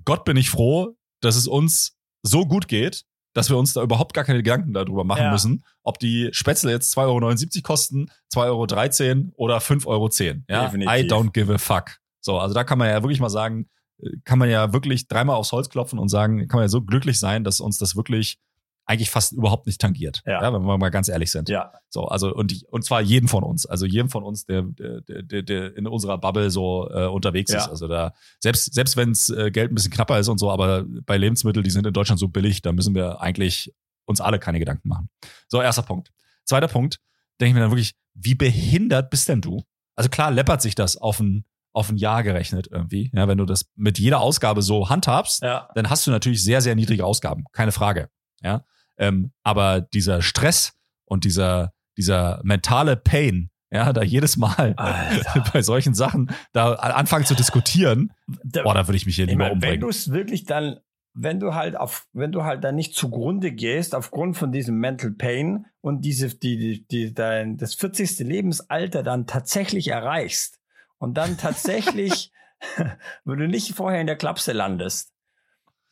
Gott bin ich froh, dass es uns so gut geht, dass wir uns da überhaupt gar keine Gedanken darüber machen Ja. müssen, ob die Spätzle jetzt 2,79 Euro kosten, 2,13 Euro oder 5,10 Euro. Ja? Definitiv. I don't give a fuck. So, also da kann man ja wirklich mal sagen, äh, kann man ja wirklich dreimal aufs Holz klopfen und sagen, kann man ja so glücklich sein, dass uns das wirklich eigentlich fast überhaupt nicht tangiert. Ja. wenn wir mal ganz ehrlich sind. Ja. So, also und und zwar jeden von uns, also jedem von uns, der der der, der in unserer Bubble so äh, unterwegs Ja. ist. Also da selbst selbst wenns äh, Geld ein bisschen knapper ist und so, aber bei Lebensmitteln, die sind in Deutschland so billig, da müssen wir eigentlich uns alle keine Gedanken machen. So erster Punkt. Zweiter Punkt, denke ich mir dann wirklich, wie behindert bist denn du? Also klar läppert sich das auf ein auf ein Jahr gerechnet irgendwie. Ja, wenn du das mit jeder Ausgabe so handhabst, Ja. dann hast du natürlich sehr, sehr niedrige Ausgaben. Keine Frage. Ja. Ähm, aber dieser Stress und dieser, dieser mentale Pain, ja, da jedes Mal Alter. bei solchen Sachen da anfangen zu diskutieren, Da- boah, da würde ich mich hier Ich lieber meine, wenn du umbringen. es wirklich dann, wenn du halt auf, wenn du halt dann nicht zugrunde gehst aufgrund von diesem Mental Pain und diese, die, die, die dein, das 40. Lebensalter dann tatsächlich erreichst und dann tatsächlich, wenn du nicht vorher in der Klapse landest,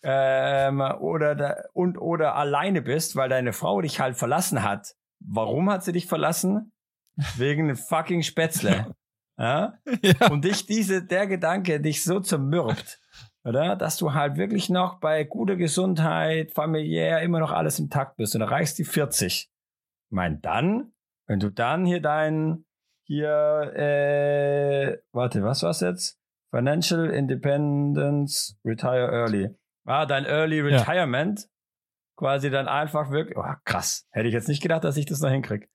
ähm, oder da, und oder alleine bist, weil deine Frau dich halt verlassen hat. Warum hat sie dich verlassen? Wegen fucking Spätzle. ja? Ja. und dich diese, der Gedanke dich so zermürbt, oder? Dass du halt wirklich noch bei guter Gesundheit, familiär immer noch alles im Takt bist und erreichst die 40. Ich meine, dann, wenn du dann hier dein, hier, äh, warte, was war's jetzt? Financial Independence, Retire Early. Ah, dein Early Ja. Retirement. Quasi dann einfach wirklich, oh, krass. Hätte ich jetzt nicht gedacht, dass ich das noch hinkrieg.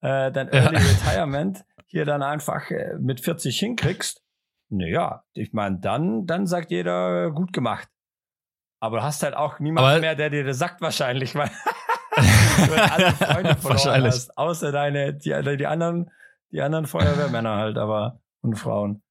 Äh, dein Early Retirement hier dann einfach äh, mit 40 hinkriegst. Naja, ich meine, dann, dann sagt jeder, gut gemacht. Aber du hast halt auch niemanden Aber- mehr, der dir das sagt wahrscheinlich, weil du halt alle Freunde verloren Wahrscheinlich. hast. Außer deine, die, die anderen, die anderen Feuerwehrmänner halt, aber, und Frauen.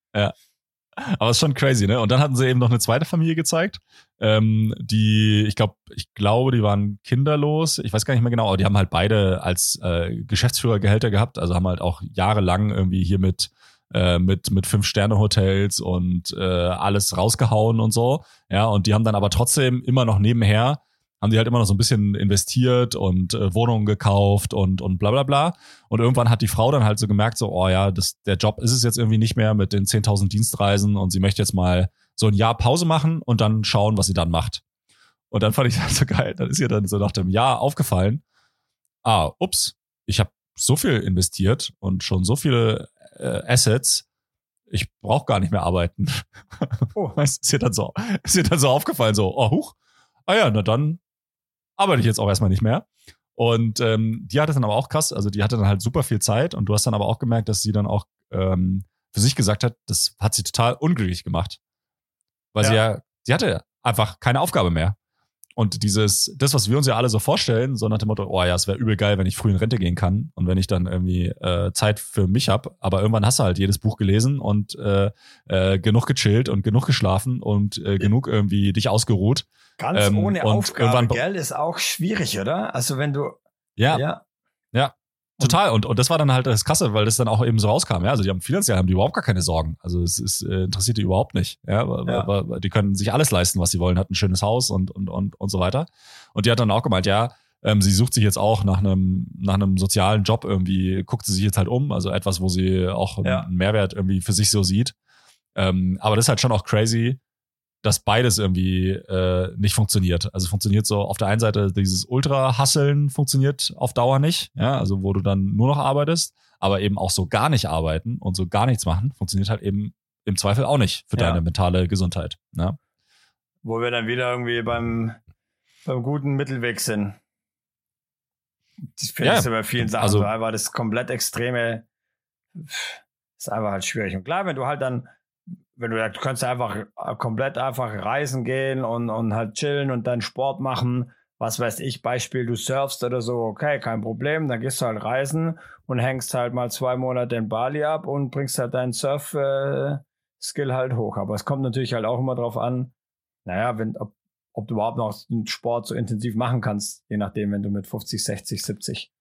Aber ist schon crazy, ne? Und dann hatten sie eben noch eine zweite Familie gezeigt, ähm, die, ich glaube, ich glaube, die waren kinderlos. Ich weiß gar nicht mehr genau, aber die haben halt beide als äh, Geschäftsführergehälter gehabt, also haben halt auch jahrelang irgendwie hier mit äh, mit mit fünf Sterne Hotels und äh, alles rausgehauen und so. Ja, und die haben dann aber trotzdem immer noch nebenher haben die halt immer noch so ein bisschen investiert und äh, Wohnungen gekauft und und bla bla bla. Und irgendwann hat die Frau dann halt so gemerkt, so, oh ja, das, der Job ist es jetzt irgendwie nicht mehr mit den 10.000 Dienstreisen und sie möchte jetzt mal so ein Jahr Pause machen und dann schauen, was sie dann macht. Und dann fand ich das so geil. Dann ist ihr dann so nach dem Jahr aufgefallen, ah, ups, ich habe so viel investiert und schon so viele äh, Assets, ich brauche gar nicht mehr arbeiten. Oh. Ist ihr dann so, ist ihr dann so aufgefallen, so, oh, huch, ah ja, na dann arbeite ich jetzt auch erstmal nicht mehr. Und ähm, die hatte dann aber auch krass, also die hatte dann halt super viel Zeit und du hast dann aber auch gemerkt, dass sie dann auch ähm, für sich gesagt hat, das hat sie total unglücklich gemacht. Weil sie Ja. ja, sie hatte einfach keine Aufgabe mehr. Und dieses, das, was wir uns ja alle so vorstellen, so nach dem Motto, oh ja, es wäre übel geil, wenn ich früh in Rente gehen kann und wenn ich dann irgendwie äh, Zeit für mich hab. Aber irgendwann hast du halt jedes Buch gelesen und äh, äh, genug gechillt und genug geschlafen und äh, genug irgendwie dich ausgeruht. Ganz Ähm, ohne Aufgabe, gell, ist auch schwierig, oder? Also wenn du, Ja, ja, Total. Und, und das war dann halt das Krasse, weil das dann auch eben so rauskam. Ja, also die haben finanziell haben die überhaupt gar keine Sorgen. Also es ist, äh, interessiert die überhaupt nicht. Ja, weil, Ja. Weil die können sich alles leisten, was sie wollen, hat ein schönes Haus und, und, und, und so weiter. Und die hat dann auch gemeint, ja, ähm, sie sucht sich jetzt auch nach einem, nach einem sozialen Job irgendwie, guckt sie sich jetzt halt um. Also etwas, wo sie auch Ja. einen Mehrwert irgendwie für sich so sieht. Ähm, aber das ist halt schon auch crazy, dass beides irgendwie äh, nicht funktioniert. Also funktioniert so auf der einen Seite dieses Ultra-Hasseln funktioniert auf Dauer nicht, ja, also wo du dann nur noch arbeitest, aber eben auch so gar nicht arbeiten und so gar nichts machen, funktioniert halt eben im Zweifel auch nicht für Ja. deine mentale Gesundheit. Ne? wo wir dann wieder irgendwie beim, beim guten Mittelweg sind. Ich finde Ja, es bei vielen Sachen also- so einfach das komplett extreme ist einfach halt schwierig. Und klar, wenn du halt dann, wenn du, du kannst einfach äh, komplett einfach reisen gehen und, und halt chillen und dann Sport machen, was weiß ich, Beispiel, du surfst oder so, okay, kein Problem, dann gehst du halt reisen und hängst halt mal zwei Monate in Bali ab und bringst halt deinen Surf-Skill halt hoch. Aber es kommt natürlich halt auch immer drauf an, naja, wenn, ob, ob du überhaupt noch den Sport so intensiv machen kannst, je nachdem, wenn du mit 50, 60, 70.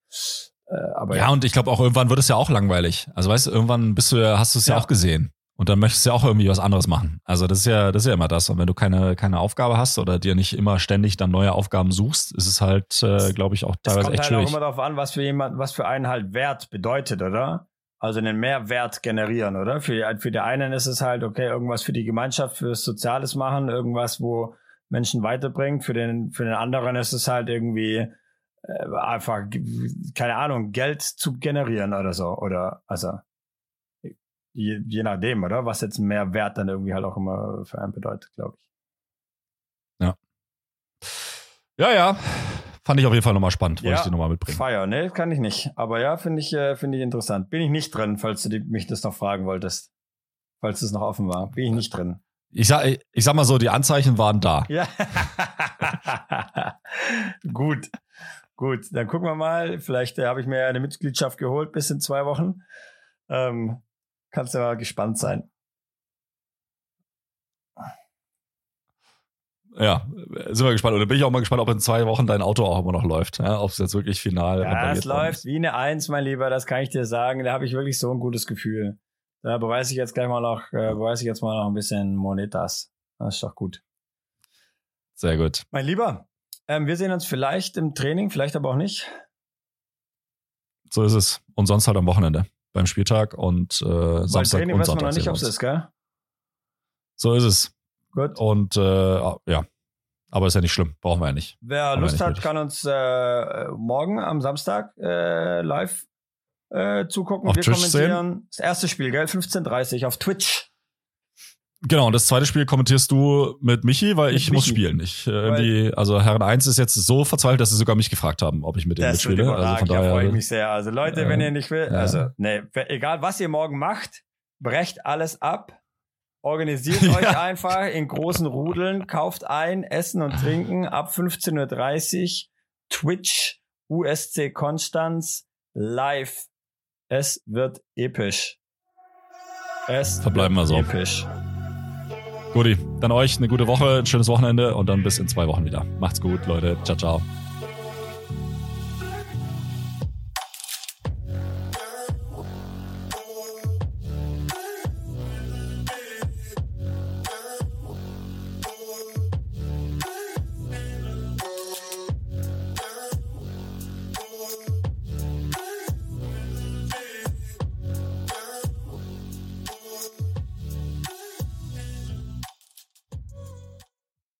Äh, aber Ja, und ich glaube auch irgendwann wird es ja auch langweilig. Also weißt du, irgendwann bist du ja, hast du es ja. Ja. auch gesehen. Und dann möchtest du ja auch irgendwie was anderes machen. Also das ist ja, das ist ja immer das. Und wenn du keine, keine Aufgabe hast oder dir nicht immer ständig dann neue Aufgaben suchst, ist es halt, äh, glaube ich, auch Es teilweise kommt echt halt auch schwierig. immer darauf an, was für jemand, was für einen halt Wert bedeutet, oder? Also einen Mehrwert generieren, oder? Für, für die einen ist es halt, okay, irgendwas für die Gemeinschaft, fürs Soziales machen, irgendwas, wo Menschen weiterbringt. Für den, für den anderen ist es halt irgendwie äh, einfach, keine Ahnung, Geld zu generieren oder so. Oder also je, je nachdem, oder? Was jetzt ein Mehrwert dann irgendwie halt auch immer für einen bedeutet, glaube ich. Ja, ja. Fand ich auf jeden Fall nochmal spannend, wollte Ja, ich dir nochmal mitbringen. Fire, ne, kann ich nicht. Aber ja, finde ich, äh, finde ich interessant. Bin ich nicht drin, falls du die, mich das noch fragen wolltest. Falls es noch offen war. Bin ich nicht drin. Ich sag, ich sag mal so, die Anzeichen waren da. Ja. Gut. Gut. Dann gucken wir mal. Vielleicht äh, habe ich mir eine Mitgliedschaft geholt bis in zwei Wochen. Ähm, kannst du mal gespannt sein. Ja, sind wir gespannt. Dann bin ich auch mal gespannt, ob in zwei Wochen dein Auto auch immer noch läuft. Ja, ob es jetzt wirklich final Ja, es läuft wie eine Eins, mein Lieber, das kann ich dir sagen. Da habe ich wirklich so ein gutes Gefühl. Da beweise ich jetzt gleich mal noch, äh, beweise ich jetzt mal noch ein bisschen Monetas. Das ist doch gut. Sehr gut. Mein Lieber, ähm, wir sehen uns vielleicht im Training, vielleicht aber auch nicht. So ist es. Und sonst halt am Wochenende beim Spieltag und äh, Samstag Training und weiß man noch nicht, sehen ob es ist, gell? So ist es. Gut. Und äh, ja, aber ist ja nicht schlimm. Brauchen wir ja nicht. Wer Aber Lust hat, kann uns äh, morgen am Samstag äh, live äh, zugucken. Auf wir Twitch kommentieren das erste Spiel, gell? 15.30 auf Twitch. Genau, und das zweite Spiel kommentierst du mit Michi, weil Mit ich muss Michi. spielen. Ich, äh, also Herren 1 ist jetzt so verzweifelt, dass sie sogar mich gefragt haben, ob ich mit denen mitspiele. Also von da freue ich mich sehr. Also Leute, äh, wenn ihr nicht will, ja. also nee, egal was ihr morgen macht, brecht alles ab, organisiert Ja. euch einfach in großen Rudeln, kauft ein, Essen und Trinken ab 15.30 Uhr, Twitch, USC Konstanz, live. Es wird episch. Es Verbleiben wir so. episch. Guti, dann euch eine gute Woche, ein schönes Wochenende und dann bis in zwei Wochen wieder. Macht's gut, Leute. Ciao, ciao.